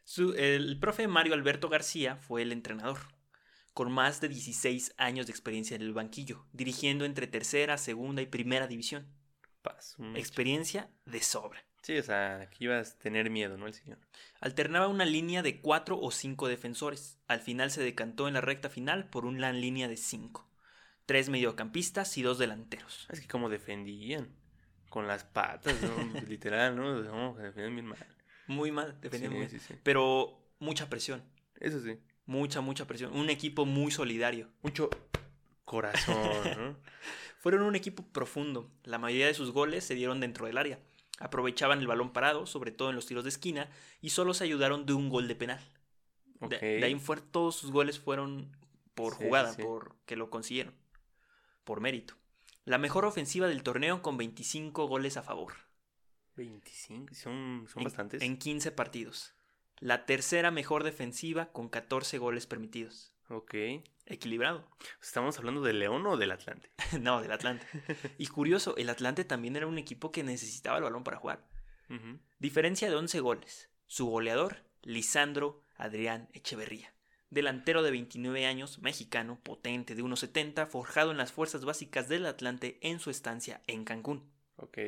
Su- el profe Mario Alberto García fue el entrenador, con más de 16 años de experiencia en el banquillo, dirigiendo entre tercera, segunda y primera división. Paz. Experiencia de sobra. Sí, o sea, aquí ibas a tener miedo, ¿no? El señor. Alternaba una línea de cuatro o cinco defensores. Al final se decantó en la recta final por una línea de cinco. Tres mediocampistas y dos delanteros. Es que como defendían. Con las patas, ¿no? Literal, ¿no? No, defendían bien mal. Muy mal, defendían Sí, muy sí, bien. sí. Pero mucha presión. Eso sí. Mucha, mucha presión. Un equipo muy solidario. Mucho corazón, ¿no? Fueron un equipo profundo. La mayoría de sus goles se dieron dentro del área. Aprovechaban el balón parado, sobre todo en los tiros de esquina, y solo se ayudaron de un gol de penal. De, ahí en fuera todos sus goles fueron por jugada, por que lo consiguieron, por mérito. La mejor ofensiva del torneo con 25 goles a favor. 25, son, son en, bastantes. En 15 partidos. La tercera mejor defensiva con 14 goles permitidos. Ok. Equilibrado. ¿Estamos hablando del León o del Atlante? no, del Atlante. Y curioso, el Atlante también era un equipo que necesitaba el balón para jugar. Diferencia de 11 goles. Su goleador, Lisandro Adrián Echeverría. Delantero de 29 años, mexicano, potente, de 1,70, forjado en las fuerzas básicas del Atlante en su estancia en Cancún. Ok.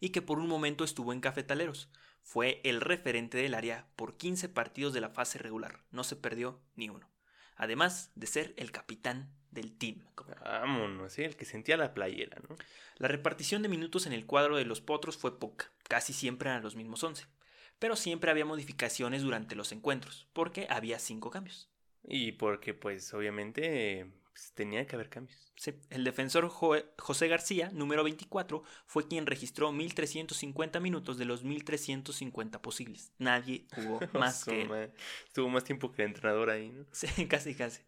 Y que por un momento estuvo en Cafetaleros. Fue el referente del área por 15 partidos de la fase regular. No se perdió ni uno. Además de ser el capitán del team. Vámonos, sí, el que sentía la playera, ¿no? La repartición de minutos en el cuadro de los potros fue poca, casi siempre eran los mismos 11, pero siempre había modificaciones durante los encuentros, porque había cinco cambios. Y porque, pues, obviamente, eh, pues, tenía que haber cambios. Sí, el defensor Jo- José García, número 24, fue quien registró 1350 minutos de los 1350 posibles. Nadie jugó más que él. Estuvo más tiempo que el entrenador ahí, ¿no? Sí, casi, casi.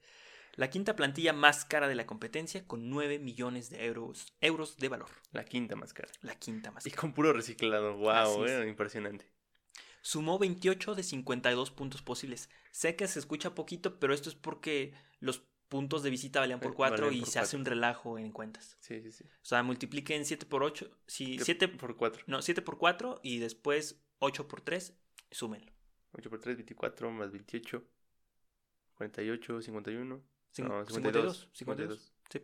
La quinta plantilla más cara de la competencia con 9 millones de euros, euros de valor. La quinta más cara. La quinta más Y cara. con puro reciclado. Wow, eh, impresionante. Sumó 28 de 52 puntos posibles. Sé que se escucha poquito, pero esto es porque los puntos de visita valían por Eh, 4 valían y por se hace cuatro. un relajo en cuentas. Sí, sí, sí. O sea, multipliquen 7 por 8. Si Que 7 por 4. no, 7 por 4 y después 8 por 3, súmenlo. 8 por 3, 24, más 28. 48, 51. Cin- No, 52, 52. 52. Sí.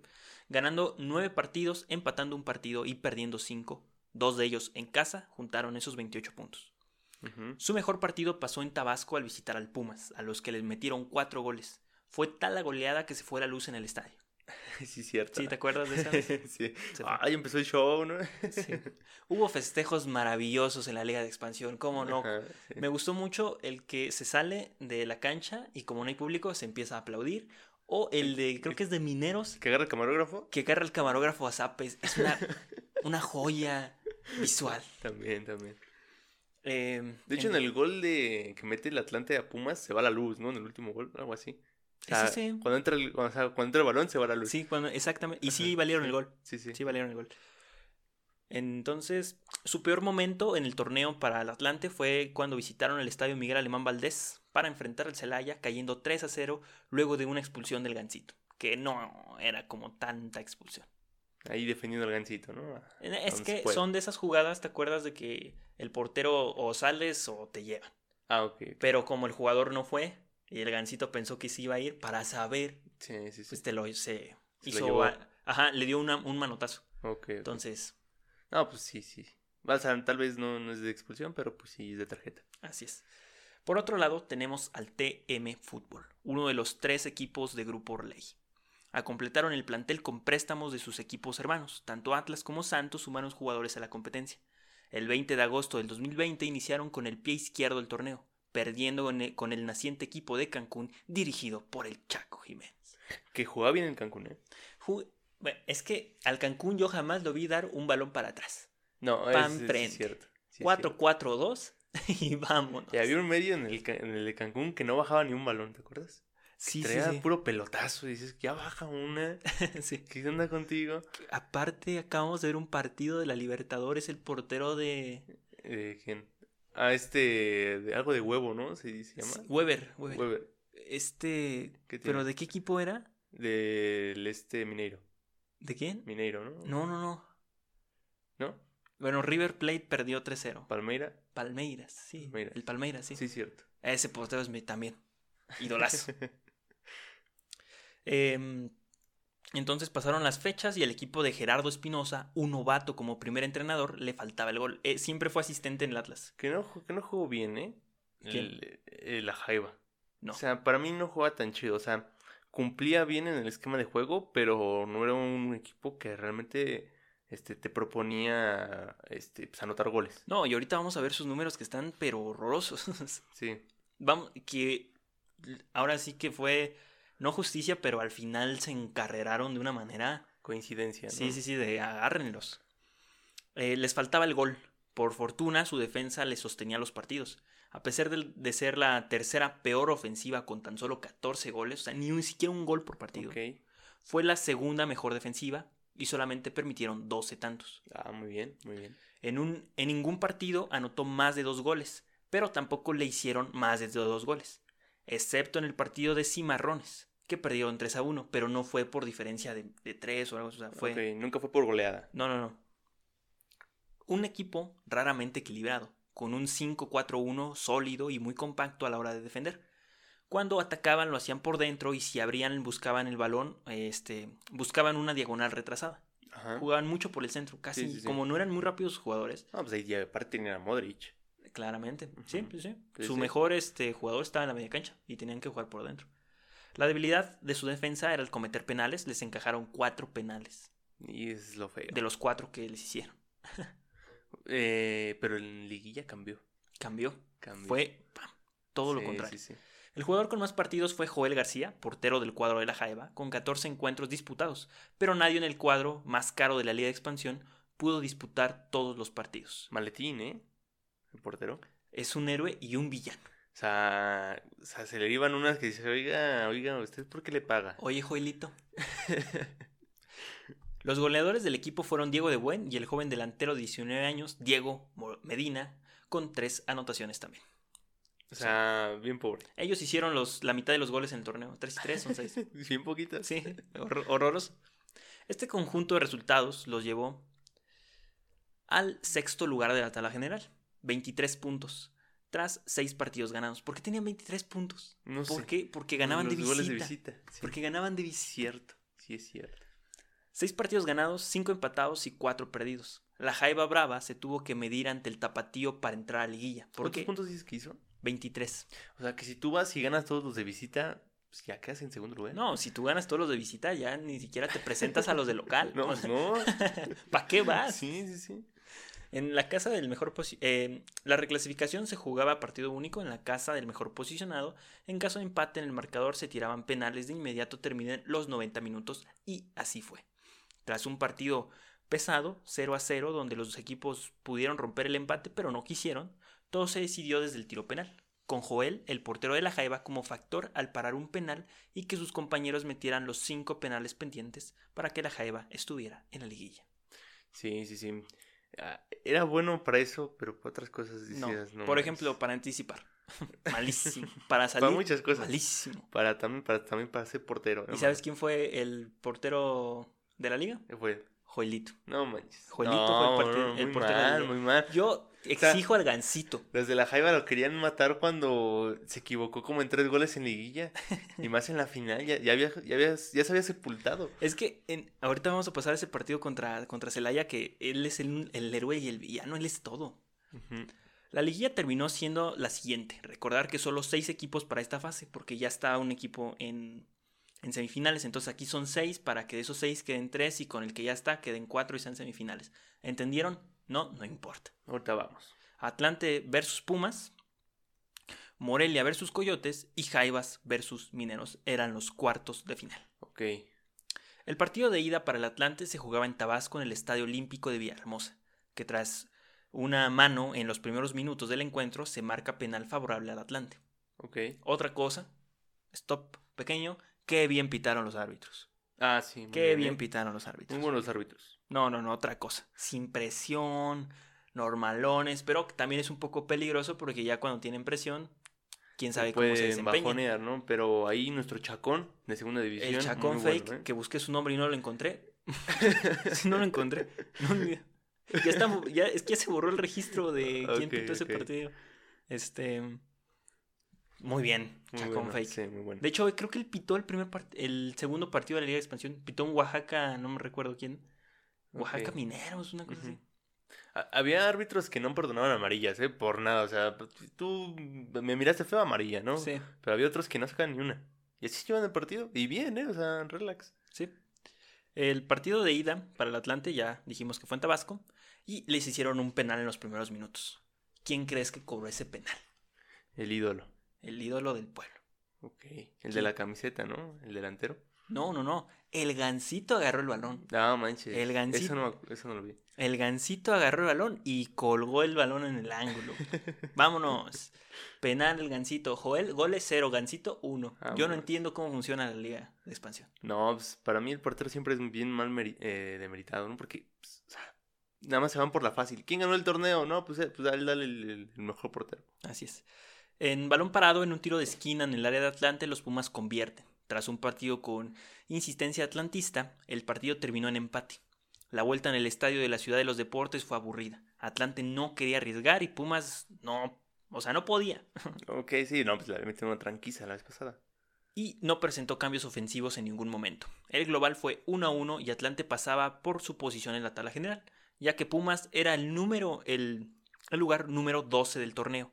Ganando 9 partidos, empatando un partido y perdiendo 5. Dos de ellos en casa juntaron esos 28 puntos. Su mejor partido pasó en Tabasco al visitar al Pumas, a los que les metieron 4 goles. Fue tal la goleada que se fue la luz en el estadio. Sí, cierto. ¿Sí te acuerdas de esa? sí. Ay, empezó el show, ¿no? Sí. Hubo festejos maravillosos en la Liga de Expansión, ¿cómo no? Ajá, sí. Me gustó mucho el que se sale de la cancha y como no hay público se empieza a aplaudir. O el de, creo que es de Mineros, ¿Que agarra el camarógrafo? que agarra el camarógrafo a Zapes. Es una, una joya visual. También, también. Eh, De hecho, en el gol de que mete el Atlante a Pumas se va la luz, ¿no? En el último gol, algo así. O sea, Sí, sí. Cuando, entra el, o sea, cuando entra el balón se va la luz. Sí, cuando, exactamente. Y sí valieron el gol. Sí, sí. Sí valieron el gol. Entonces, su peor momento en el torneo para el Atlante fue cuando visitaron el estadio Miguel Alemán Valdés para enfrentar al Celaya, cayendo 3 a 0 luego de una expulsión del Gancito, que no era como tanta expulsión. Ahí defendiendo el gancito, ¿no? Es Donde se que son de esas jugadas, ¿te acuerdas de que el portero o sales o te llevan? Ah, ok. Pero como el jugador no fue y el Gancito pensó que sí iba a ir para saber, Sí, sí, sí. pues te lo se Se lo hizo, a- ajá, le dio una- un manotazo. Ok, ok. Entonces, No, pues sí, sí. O sea, tal vez no, no es de expulsión, pero pues sí es de tarjeta. Así es. Por otro lado, tenemos al TM Fútbol, uno de los tres equipos de Grupo Orley. A completaron el plantel con préstamos de sus equipos hermanos. Tanto Atlas como Santos sumaron jugadores a la competencia. El 20 de agosto del 2020 iniciaron con el pie izquierdo el torneo, perdiendo con el, con el naciente equipo de Cancún dirigido por el Chaco Jiménez. Que jugaba bien en Cancún, ¿eh? Ju- bueno, es que al Cancún yo jamás lo vi dar un balón para atrás. No, Pan es, cierto. Sí, es 4-4-2 y vámonos. Y había un medio en el, en el de Cancún que no bajaba ni un balón, ¿te acuerdas? Sí, Traía sí. puro pelotazo y dices, ya baja una. Sí. ¿Qué onda contigo? Aparte, acabamos de ver un partido de la Libertadores, el portero de Eh, ¿Quién? Ah, este, de, algo de huevo, ¿no? Se, se llama. Weber. Weber. Weber. Este. ¿pero de qué equipo era? Del este Mineiro. ¿De quién? Mineiro, ¿no? No, no, no. ¿No? Bueno, River Plate perdió 3-0. Palmeira. Palmeiras, sí. Palmeiras. El Palmeiras, sí. Sí, cierto. Ese portero es mi también. Idolazo. Em, entonces pasaron las fechas y el equipo de Gerardo Espinosa, un novato como primer entrenador, le faltaba el gol. Eh, siempre fue asistente en el Atlas. que, no, que no jugó bien, ¿eh? El, el- la Jaiba. No. O sea, para mí no jugaba tan chido. O sea, cumplía bien en el esquema de juego, pero no era un equipo que realmente este, te proponía este, pues, anotar goles. No, y ahorita vamos a ver sus números que están pero horrorosos. Sí. Vamos, que ahora sí que fue no justicia, pero al final se encarreraron de una manera. Coincidencia, ¿no? Sí, sí, sí, de agárrenlos. Eh, les faltaba el gol. Por fortuna, su defensa les sostenía los partidos. A pesar de, de ser la tercera peor ofensiva con tan solo 14 goles, o sea, ni siquiera un gol por partido, fue la segunda mejor defensiva y solamente permitieron 12 tantos. Ah, muy bien, muy bien. En, un, en ningún partido anotó más de dos goles, pero tampoco le hicieron más de dos goles, excepto en el partido de Cimarrones, que perdieron 3 a 1, pero no fue por diferencia de, de 3 o algo, o sea, fue... Nunca fue por goleada. No, no, no. Un equipo raramente equilibrado, con un 5-4-1 sólido y muy compacto a la hora de defender. Cuando atacaban lo hacían por dentro y si abrían buscaban el balón, este, buscaban una diagonal retrasada. Ajá. Jugaban mucho por el centro, casi sí, sí. como no eran muy rápidos jugadores, No, pues ahí aparte tenía a Modric. Claramente. Sí, sí, sí. Sí, Su sí. mejor este, jugador estaba en la media cancha y tenían que jugar por dentro. La debilidad de su defensa era el cometer penales, les encajaron cuatro penales, Y es lo feo. de los cuatro que les hicieron. Eh, pero en liguilla cambió. Cambió. cambió. Fue pam, todo lo contrario. El jugador con más partidos fue Joel García, portero del cuadro de la Jaeva, con 14 encuentros disputados, pero nadie en el cuadro más caro de la Liga de Expansión pudo disputar todos los partidos. Maletín, ¿eh? El portero. Es un héroe y un villano. O sea, o sea, se le iban unas que dice, oiga, oiga, ¿usted por qué le paga? Oye, Joelito. Los goleadores del equipo fueron Diego de Buen y el joven delantero de 19 años, Diego Medina, con tres anotaciones también. O sea, bien pobre. Ellos hicieron los, la mitad de los goles en el torneo. 3 y 3 son 6. bien poquitas. Sí, horror, horroroso. Este conjunto de resultados los llevó al sexto lugar de la tabla general. 23 puntos. Tras 6 partidos ganados. ¿Por qué tenían 23 puntos? No ¿Por sé. qué? Porque ganaban Los de visita. de visita. Sí. Porque ganaban de visita. Cierto, sí es cierto. 6 partidos ganados, 5 empatados y 4 perdidos. La Jaiba Brava se tuvo que medir ante el Tapatío para entrar a liguilla. ¿Por ¿Cuántos qué? puntos dices que hizo? 23. O sea, que si tú vas y ganas todos los de visita, pues ya quedas en segundo lugar. No, si tú ganas todos los de visita, ya ni siquiera te presentas a los de local. no, no. ¿Para qué vas? Sí, sí, sí. En la casa del mejor eh, la reclasificación se jugaba a partido único en la casa del mejor posicionado. En caso de empate en el marcador se tiraban penales de inmediato terminan los 90 minutos y así fue. Tras un partido pesado, 0 a 0, donde los equipos pudieron romper el empate pero no quisieron, todo se decidió desde el tiro penal, con Joel, el portero de la Jaiba, como factor al parar un penal y que sus compañeros metieran los 5 penales pendientes para que la Jaiba estuviera en la liguilla. Sí, sí, sí. Ah, Era bueno para eso, pero para otras cosas decías, no. por ejemplo, para anticipar. Malísimo. Para salir. Para muchas cosas. Malísimo. Para también, para también para ser portero. ¿Y sabes quién fue el portero de la liga? quién fue? Joelito. No manches. Joelito no, fue el no, el muy portero mal, muy mal. Yo exijo al Gancito. Los de la Jaiba lo querían matar cuando se equivocó como en tres goles en liguilla. y más en la final, ya, ya, había, ya, había- ya se había sepultado. Es que en- ahorita vamos a pasar ese partido contra, contra Celaya, que él es el, el héroe y el villano, él es todo. La liguilla terminó siendo la siguiente. Recordar que solo seis equipos para esta fase, porque ya está un equipo en, en semifinales. Entonces aquí son seis para que de esos seis queden tres y con el que ya está queden cuatro y sean semifinales. ¿Entendieron? No, no importa. Ahorita vamos. Atlante versus Pumas, Morelia versus Coyotes y Jaivas versus Mineros eran los cuartos de final. Ok. El partido de ida para el Atlante se jugaba en Tabasco en el Estadio Olímpico de Villahermosa, que tras una mano en los primeros minutos del encuentro se marca penal favorable al Atlante. Ok. Otra cosa, stop pequeño, qué bien pitaron los árbitros. Ah, sí. Qué bien ¿eh? pitaron los árbitros. Muy buenos árbitros. No, no, no, otra cosa. Sin presión, normalones, pero también es un poco peligroso porque ya cuando tienen presión, quién sabe cómo se Pueden desempeña. bajonear, ¿no? Pero ahí nuestro Chacón de segunda división. El Chacón Fake, bueno, ¿eh? que busqué su nombre y no lo encontré. No lo encontré. No, ya está, ya, es que ya se borró el registro de quién Ok, pitó ese partido. Este. Muy bien, Muy bueno, Fake. Sí, muy bueno. De hecho, creo que él pitó el primer part- el segundo partido de la Liga de Expansión. Pitó en Oaxaca, no me recuerdo quién. Oaxaca. Mineros, una cosa así. Ha- Había árbitros que no perdonaban amarillas, ¿eh? Por nada, o sea, tú me miraste feo amarilla, ¿no? Sí, Pero había otros que no sacan ni una. Y así llevan el partido. Y bien, ¿eh? O sea, relax. sí. El partido de ida para el Atlante ya dijimos que fue en Tabasco. Y les hicieron un penal en los primeros minutos. ¿Quién crees que cobró ese penal? El ídolo. El ídolo del pueblo. Ok. El de la camiseta, ¿no? El delantero. No, no, no. El gancito agarró el balón. No, manches. El gancito. Eso no, eso no lo vi. El gancito agarró el balón y colgó el balón en el ángulo. Vámonos. Penal el gancito. Joel, goles cero, gancito uno. Yo no entiendo cómo funciona la liga de expansión. No, pues para mí el portero siempre es bien mal eh, demeritado, ¿no? Porque pues, o sea, nada más se van por la fácil. ¿Quién ganó el torneo? No, pues, eh, pues dale, dale el mejor portero. Así es. En balón parado, en un tiro de esquina en el área de Atlante, los Pumas convierten. Tras un partido con insistencia atlantista, el partido terminó en empate. La vuelta en el estadio de la Ciudad de los Deportes fue aburrida. Atlante no quería arriesgar y Pumas no, o sea, no podía. Ok, sí, no, pues le metieron una tranquiza la vez pasada. y no presentó cambios ofensivos en ningún momento. El global fue 1 a 1 y Atlante pasaba por su posición en la tabla general, ya que Pumas era el número el, el lugar número 12 del torneo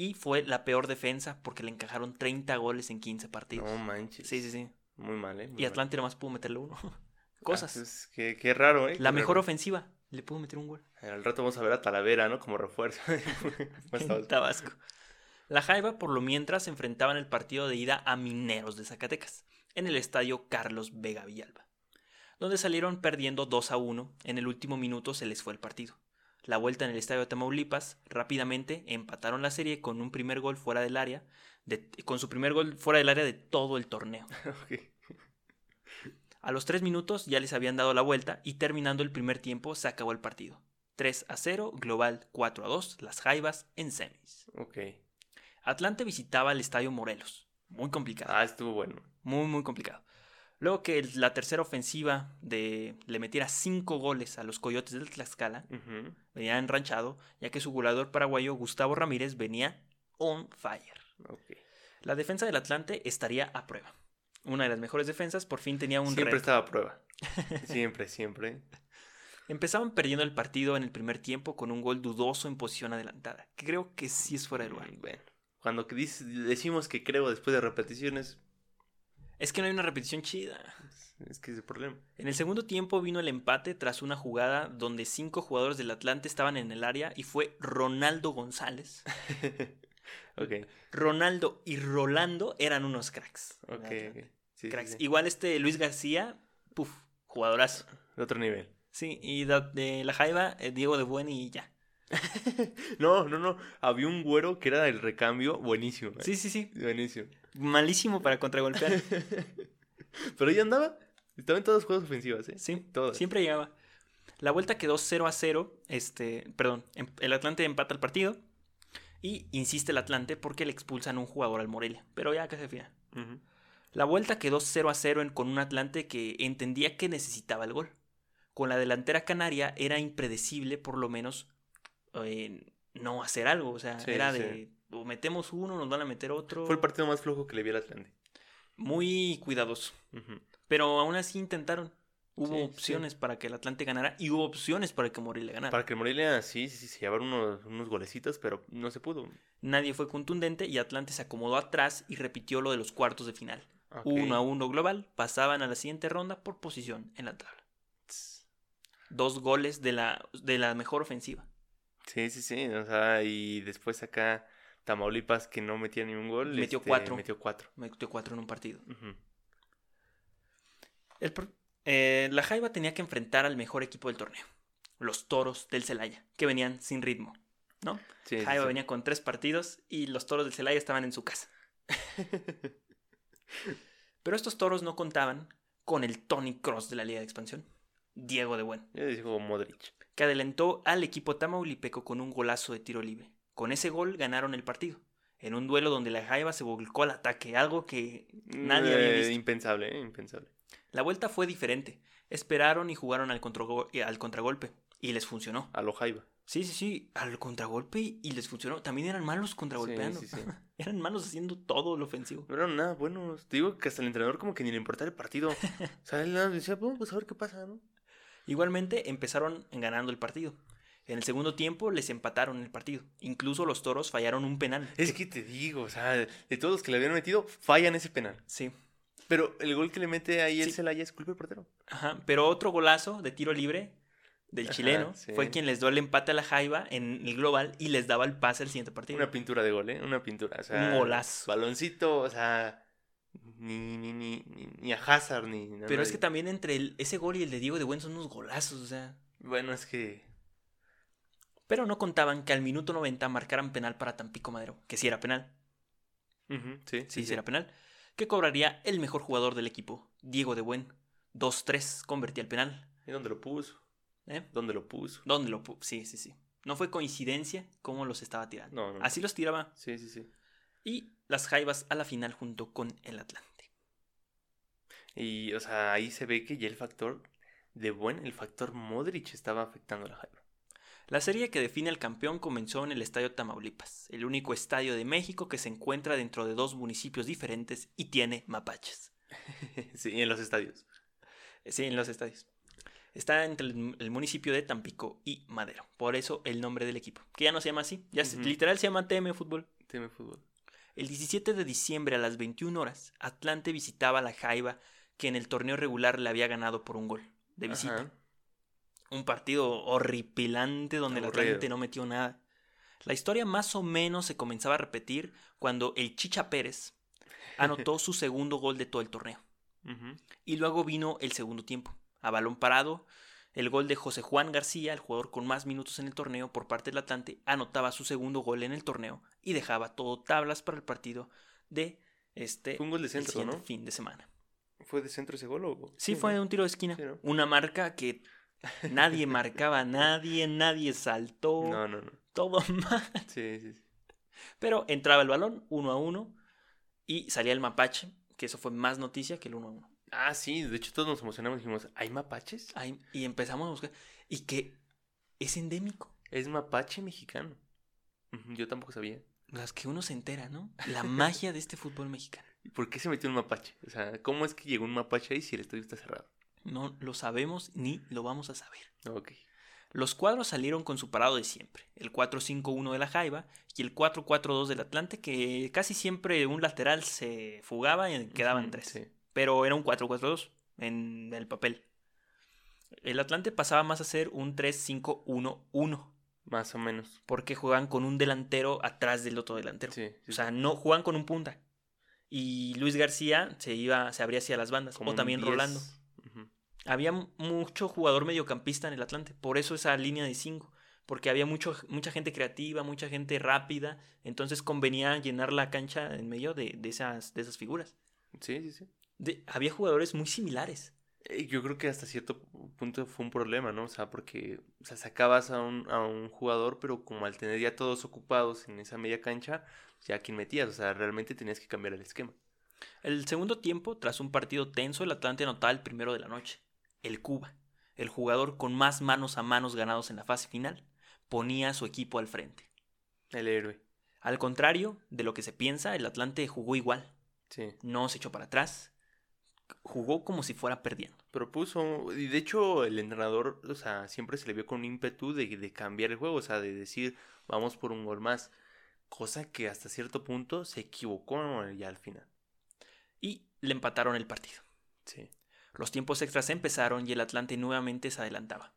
y fue la peor defensa porque le encajaron 30 goles en 15 partidos. No manches. sí, sí, sí. Muy mal, ¿eh? Muy Y Atlante nomás pudo meterle uno. mal. Cosas. Ah, pues, qué, qué raro, ¿eh? la Qué mejor raro. ofensiva le pudo meter un gol. Al rato vamos a ver a Talavera, ¿no? Como refuerzo. En Tabasco. Tabasco. La Jaiba, por lo mientras, enfrentaban el partido de ida a Mineros de Zacatecas, en el estadio Carlos Vega Villalba, donde salieron perdiendo 2 a 1. En el último minuto se les fue el partido. La vuelta en el estadio de Tamaulipas, rápidamente empataron la serie con un primer gol fuera del área, de- con su primer gol fuera del área de todo el torneo. A los 3 minutos ya les habían dado la vuelta y terminando el primer tiempo se acabó el partido. 3 a 0, global 4 a 2, las Jaivas en semis. Ok. Atlante visitaba el Estadio Morelos. Muy complicado. Ah, estuvo bueno. Muy, muy complicado. Luego que la tercera ofensiva de le metiera cinco goles a los Coyotes del Tlaxcala, Ujú. venía enranchado, ya que su goleador paraguayo Gustavo Ramírez venía on fire. La defensa del Atlante estaría a prueba. Una de las mejores defensas por fin tenía un Siempre reto. estaba a prueba. Siempre, siempre. Empezaban perdiendo el partido en el primer tiempo con un gol dudoso en posición adelantada, creo que sí es fuera de lugar. Mm, Bueno, cuando decimos que creo después de repeticiones, Es que no hay una repetición chida. es que es el problema. En el segundo tiempo vino el empate tras una jugada donde cinco jugadores del Atlante estaban en el área y fue Ronaldo González. ok, Ronaldo y Rolando eran unos cracks. ok, ok. Sí, Cracks. sí. Igual este Luis García, puf, jugadorazo. De otro nivel. Sí, y da- de la Jaiba, eh, Diego de Buen y ya. No, no, no. Había un güero que era el recambio buenísimo. eh. Sí, sí, sí. Buenísimo. Malísimo para contragolpear. Pero ya andaba. Estaba en todas las jugadas ofensivas, ¿eh? Sí, Todas. siempre llegaba. La vuelta quedó 0 a 0. Este, perdón, em- el Atlante empata el partido. Y insiste el Atlante porque le expulsan un jugador al Morelia. Pero ya que se fía. La vuelta quedó 0 a 0 en- con un Atlante que entendía que necesitaba el gol. Con la delantera canaria era impredecible, por lo menos, eh, no hacer algo. O sea, Sí, era sí. de o metemos uno, nos van a meter otro. Fue el partido más flojo que le vi al Atlante. Muy cuidadoso. Pero aún así intentaron. Hubo Sí, sí. opciones para que el Atlante ganara y hubo opciones para que Morelia ganara. Para que el Morelia sí, sí, sí, se llevaron unos, unos golecitos, pero no se pudo. Nadie fue contundente y Atlante se acomodó atrás y repitió lo de los cuartos de final. Uno a uno global, pasaban a la siguiente ronda por posición en la tabla. Dos goles de la, de la mejor ofensiva. Sí, sí, sí. O sea, y después acá Tamaulipas que no metía ni un gol. Metió este, cuatro. Metió cuatro. Metió cuatro en un partido. El eh, la Jaiba tenía que enfrentar al mejor equipo del torneo. Los toros del Celaya, que venían sin ritmo. ¿No? Sí, Jaiba sí. venía con tres partidos y los toros del Celaya estaban en su casa. Pero estos toros no contaban con el Tony Cross de la Liga de Expansión, Diego de Buen, Yo digo Modric. que adelantó al equipo tamaulipeco con un golazo de tiro libre. Con ese gol ganaron el partido, en un duelo donde la Jaiba se volcó al ataque, algo que nadie había Eh, visto. Impensable, ¿eh? Impensable. La vuelta fue diferente. Esperaron y jugaron al, contrago- al contragolpe, y les funcionó. A lo Jaiba. Sí, sí, sí, al contragolpe y, les funcionó. También eran malos contragolpeando. Sí, sí, sí. eran malos haciendo todo lo ofensivo. No eran nada buenos. Te digo que hasta el entrenador como que ni le importaba el partido. O sea, él decía, "Bueno, pues a ver qué pasa, ¿no? Igualmente empezaron ganando el partido. En el segundo tiempo les empataron el partido. Incluso los toros fallaron un penal. Es que te digo, o sea, de todos los que le habían metido, fallan ese penal. Sí. Pero el gol que le mete ahí el Sí. Celaya es culpa del portero. Ajá. Pero otro golazo de tiro libre del Ajá, chileno sí. fue quien les dio el empate a la Jaiba en el global y les daba el pase al siguiente partido. Una pintura de gol, ¿eh? Una pintura. O sea, Un golazo. Baloncito, o sea, ni, ni, ni, ni, ni a Hazard, ni Pero es que también entre el- ese gol y el de Diego de Buen son unos golazos, o sea. Bueno, es que... Pero no contaban que al minuto 90 marcaran penal para Tampico Madero, que sí era penal, sí, sí, sí era penal, que cobraría el mejor jugador del equipo, Diego de Buen. 2-3 convertía el penal. ¿Y dónde lo puso? ¿eh? ¿Dónde lo puso? ¿Dónde lo pu- Sí, sí, sí. No fue coincidencia cómo los estaba tirando. No, no. Así los tiraba. Sí, sí, sí. Y las Jaivas a la final junto con el Atlante. Y, o sea, ahí se ve que ya el factor de buen, el factor Modric estaba afectando a la Jaiba. La serie que define al campeón comenzó en el Estadio Tamaulipas, el único estadio de México que se encuentra dentro de dos municipios diferentes y tiene mapaches. sí, en los estadios. Sí, en los estadios. Está entre el, municipio de Tampico y Madero. Por eso el nombre del equipo. Que ya no se llama así. Ya se- literal se llama TM Fútbol. De fútbol. El 17 de diciembre a las 21 horas, Atlante visitaba a la Jaiba, que en el torneo regular le había ganado por un gol de visita. Ajá. Un partido horripilante donde el Aburrido. Atlante no metió nada. La historia más o menos se comenzaba a repetir cuando el Chicha Pérez anotó su segundo gol de todo el torneo. Y luego vino el segundo tiempo. A balón parado, el gol de José Juan García, el jugador con más minutos en el torneo por parte del Atlante, anotaba su segundo gol en el torneo y dejaba todo tablas para el partido de este Fue un gol de el centro, siguiente ¿no? fin de semana. ¿Fue de centro ese gol o...? Sí, fue ¿no? un tiro de esquina. Sí, ¿no? Una marca que nadie marcaba a nadie, nadie saltó, No, no, no. todo mal. Sí, sí, sí. Pero entraba el balón, uno a uno, y salía el mapache, que eso fue más noticia que el uno a uno. Ah, sí, de hecho todos nos emocionamos y dijimos, ¿hay mapaches? Y empezamos a buscar. Y que es endémico. Es mapache mexicano. Yo tampoco sabía. Las que uno se entera, ¿no? La magia de este fútbol mexicano. ¿Y ¿Por qué se metió un mapache? O sea, ¿cómo es que llegó un mapache ahí si el estadio está cerrado? No lo sabemos ni lo vamos a saber. Ok. Los cuadros salieron con su parado de siempre, el 4-5-1 de la Jaiba y el 4-4-2 del Atlante, que casi siempre un lateral se fugaba y quedaban tres. Sí. Pero era un 4-4-2 en el papel. El Atlante pasaba más a ser un 3-5-1-1, Más o menos. porque jugaban con un delantero atrás del otro delantero. Sí. sí, O sea, no jugaban con un punta. Y Luis García se iba, se abría hacia las bandas. como o también 10. Rolando. Había mucho jugador mediocampista en el Atlante, por eso esa línea de 5, porque había mucho, mucha gente creativa, mucha gente rápida, entonces convenía llenar la cancha en medio de, de esas, de esas figuras. Sí, sí, sí. De- había jugadores muy similares. Eh, Yo creo que hasta cierto punto fue un problema, ¿no? O sea, porque o sea, sacabas a un, a un jugador, pero como al tener ya todos ocupados en esa media cancha, ya a quién metías, o sea, realmente tenías que cambiar el esquema. El segundo tiempo, tras un partido tenso, el Atlante anotaba el primero de la noche, el Cuba, el jugador con más manos a manos ganados en la fase final, ponía a su equipo al frente. El héroe. Al contrario de lo que se piensa, el Atlante jugó igual, Sí. no se echó para atrás, jugó como si fuera perdiendo. Propuso, y de hecho el entrenador, o sea, siempre se le vio con ímpetu de, de cambiar el juego, o sea, de decir, vamos por un gol más. Cosa que hasta cierto punto se equivocó ya al final. y le empataron el partido. Sí. Los tiempos extras empezaron y el Atlante nuevamente se adelantaba.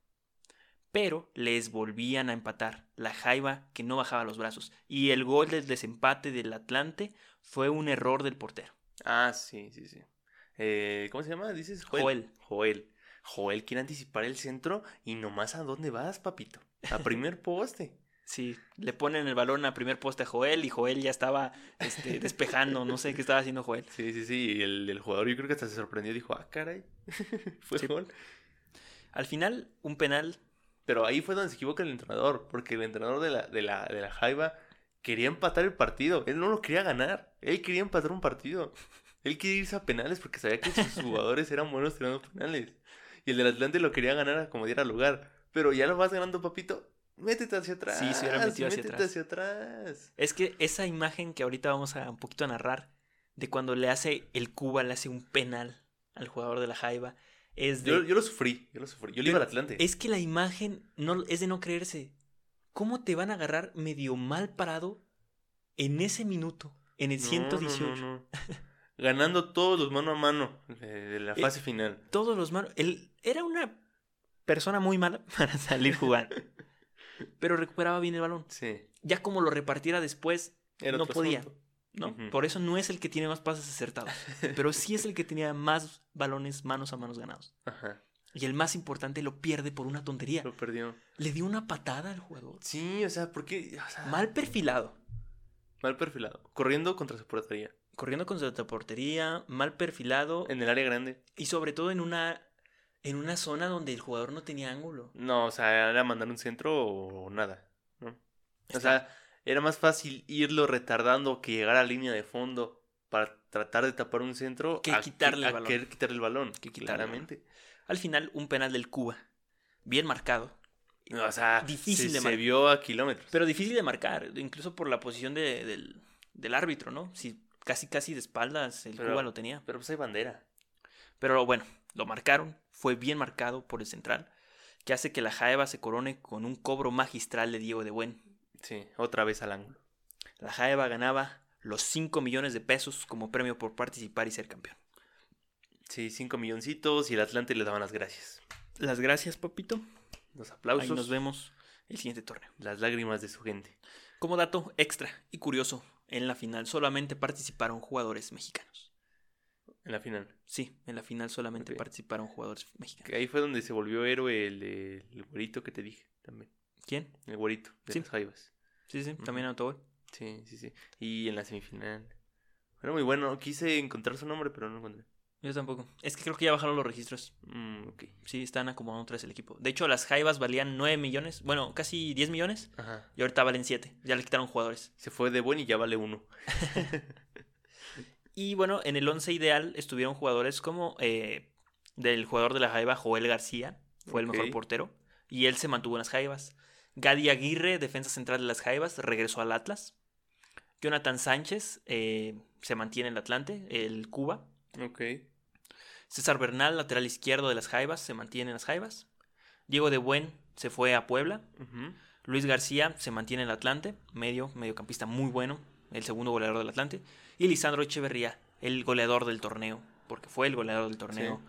Pero les volvían a empatar, la Jaiba que no bajaba los brazos, y el gol del desempate del Atlante fue un error del portero. Ah, sí, sí, sí. Eh, ¿Cómo se llama? Dices Joel. Joel. Joel quiere anticipar el centro y nomás a dónde vas, papito. A primer poste. Sí, le ponen el balón a primer poste a Joel y Joel ya estaba este, despejando, no sé qué estaba haciendo Joel. Sí, sí, sí. Y el, el jugador yo creo que hasta se sorprendió. Dijo, ah, caray. fue Sí. gol. Al final, un penal, Pero ahí fue donde se equivoca el entrenador. Porque el entrenador de la, de la, de la Jaiba quería empatar el partido. Él no lo quería ganar. Él quería empatar un partido. Él quería irse a penales porque sabía que sus jugadores eran buenos tirando penales. Y el del Atlante lo quería ganar a como diera lugar. Pero ya lo vas ganando, papito. Métete hacia atrás. Sí, se hubiera metido hacia métete atrás. hacia atrás. es que esa imagen que ahorita vamos a un poquito a narrar, de cuando le hace el Cuba, le hace un penal al jugador de la Jaiba, es de... Yo, yo lo sufrí, yo lo sufrí. Yo le iba al Atlante. Es que la imagen no, es de no creerse. ¿Cómo te van a agarrar medio mal parado en ese minuto? En el No, 118. no, no, no. Ganando todos los mano a mano de, de la Eh, fase final. Todos los manos. Él era una persona muy mala para salir jugando. Pero recuperaba bien el balón. Sí. Ya como lo repartiera después, Era no podía. asunto. ¿no? Por eso no es el que tiene más pases acertados. pero sí es el que tenía más balones manos a manos ganados. Ajá. Y el más importante lo pierde por una tontería. Lo perdió. Le dio una patada al jugador. Sí, o sea, porque. O sea, Mal perfilado. mal perfilado. Corriendo contra su portería. corriendo con su portería, mal perfilado En el área grande. y sobre todo en una en una zona donde el jugador no tenía ángulo. No, o sea, era mandar un centro o nada. ¿no? O Está- sea, era más fácil irlo retardando que llegar a línea de fondo para tratar de tapar un centro Que a quitarle a el balón. querer quitarle el balón. Que quitarle el claramente. Al final un penal del Cuba, bien marcado, O sea, Difícil se, de se vio a kilómetros. pero difícil de marcar, incluso por la posición de- del, del árbitro, ¿no? Si casi casi de espaldas el Pero- Cuba lo tenía. Pero pues hay bandera. Pero bueno, lo marcaron, fue bien marcado por el central, que hace que la Jaeva se corone con un cobro magistral de Diego de Buen. Sí, otra vez al ángulo. La Jaeva ganaba los 5 millones de pesos como premio por participar y ser campeón. Sí, cinco milloncitos y el Atlante le daban las gracias. Las gracias, papito. Los Ahí aplausos, nos vemos el siguiente torneo. las lágrimas de su gente. Como dato extra y curioso, en la final solamente participaron jugadores mexicanos. En la final. Sí, en la final solamente participaron jugadores mexicanos. Que ahí fue donde se volvió héroe el, el güerito que te dije también. ¿Quién? El güerito de Sí. las jaivas. Sí, sí, también anotó gol. Sí, sí, sí. Y en la semifinal. Era muy bueno. Quise encontrar su nombre, pero no lo encontré. Yo tampoco. Es que creo que ya bajaron los registros. Mm, ok. Sí, están acomodando tres el equipo. De hecho, las Jaivas valían 9 millones, bueno, casi 10 millones, Ajá. y ahorita valen 7. Ya le quitaron jugadores. Se fue de buen y ya vale uno. Y bueno, en el 11 ideal estuvieron jugadores como eh, del jugador de la Jaiba, Joel García, fue el mejor portero, y él se mantuvo en las Jaivas. Gadi Aguirre, defensa central de las Jaivas, regresó al Atlas. Jonathan Sánchez eh, se mantiene en el Atlante, el Cuba. Ok. César Bernal, lateral izquierdo de las Jaivas, se mantiene en las Jaivas. Diego de Buen se fue a Puebla. Luis García se mantiene en el Atlante, medio, mediocampista muy bueno, el segundo goleador del Atlante. Y Lisandro Echeverría, el goleador del torneo, porque fue el goleador del torneo,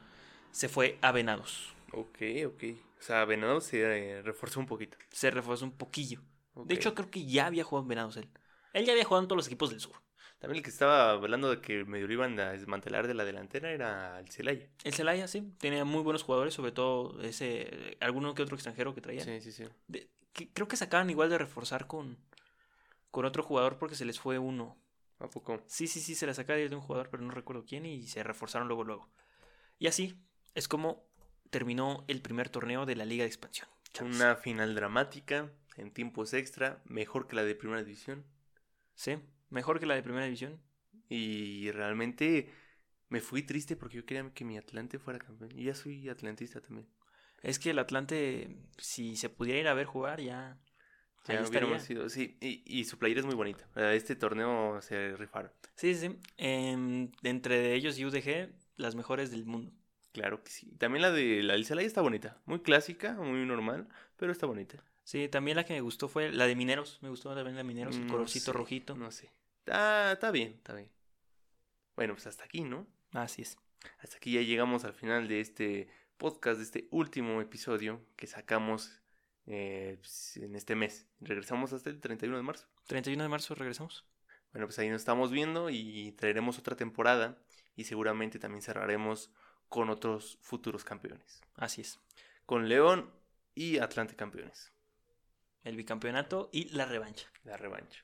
se fue a Venados. Ok, ok. O sea, Venado se eh, reforzó un poquito. Se reforzó un poquillo. De hecho, creo que ya había jugado en Venados él. Él ya había jugado en todos los equipos del sur. También el que estaba hablando de que medio lo iban a desmantelar de la delantera era el Celaya. El Celaya, sí, tenía muy buenos jugadores, sobre todo ese alguno que otro extranjero que traía. Sí, sí, sí. De- que- creo que sacaban igual de reforzar con, con otro jugador porque se les fue uno. ¿A poco? Sí, sí, sí, se la saca de un jugador, pero no recuerdo quién, y se reforzaron luego, luego. Y así es como terminó el primer torneo de la Liga de Expansión. chavos. Una final dramática, en tiempos extra, mejor que la de primera división. Sí, mejor que la de Primera División. Y realmente me fui triste porque yo quería que mi Atlante fuera campeón. Y ya soy atlantista también. Es que el Atlante, si se pudiera ir a ver jugar, ya. Ya ahí hubiéramos sido, sí, y, y su playera es muy bonita. Eh, Este torneo se rifaron. Sí, sí. sí. Em, entre ellos y UDG, las mejores del mundo. Claro que sí. También la de la del Celaya está bonita. Muy clásica, muy normal, pero está bonita. Sí, también la que me gustó fue la de Mineros. Me gustó también la de Mineros, el No colorcito sé, rojito. No sé. Ah, está bien, está bien. Bueno, pues hasta aquí, ¿no? Así es. Hasta aquí ya llegamos al final de este podcast, de este último episodio que sacamos eh, pues, en este mes. Regresamos hasta el 31 de marzo. 31 de marzo regresamos. Bueno, pues ahí nos estamos viendo y traeremos otra temporada y seguramente también cerraremos con otros futuros campeones. Así es. Con León y Atlante campeones. El bicampeonato y la revancha. La revancha.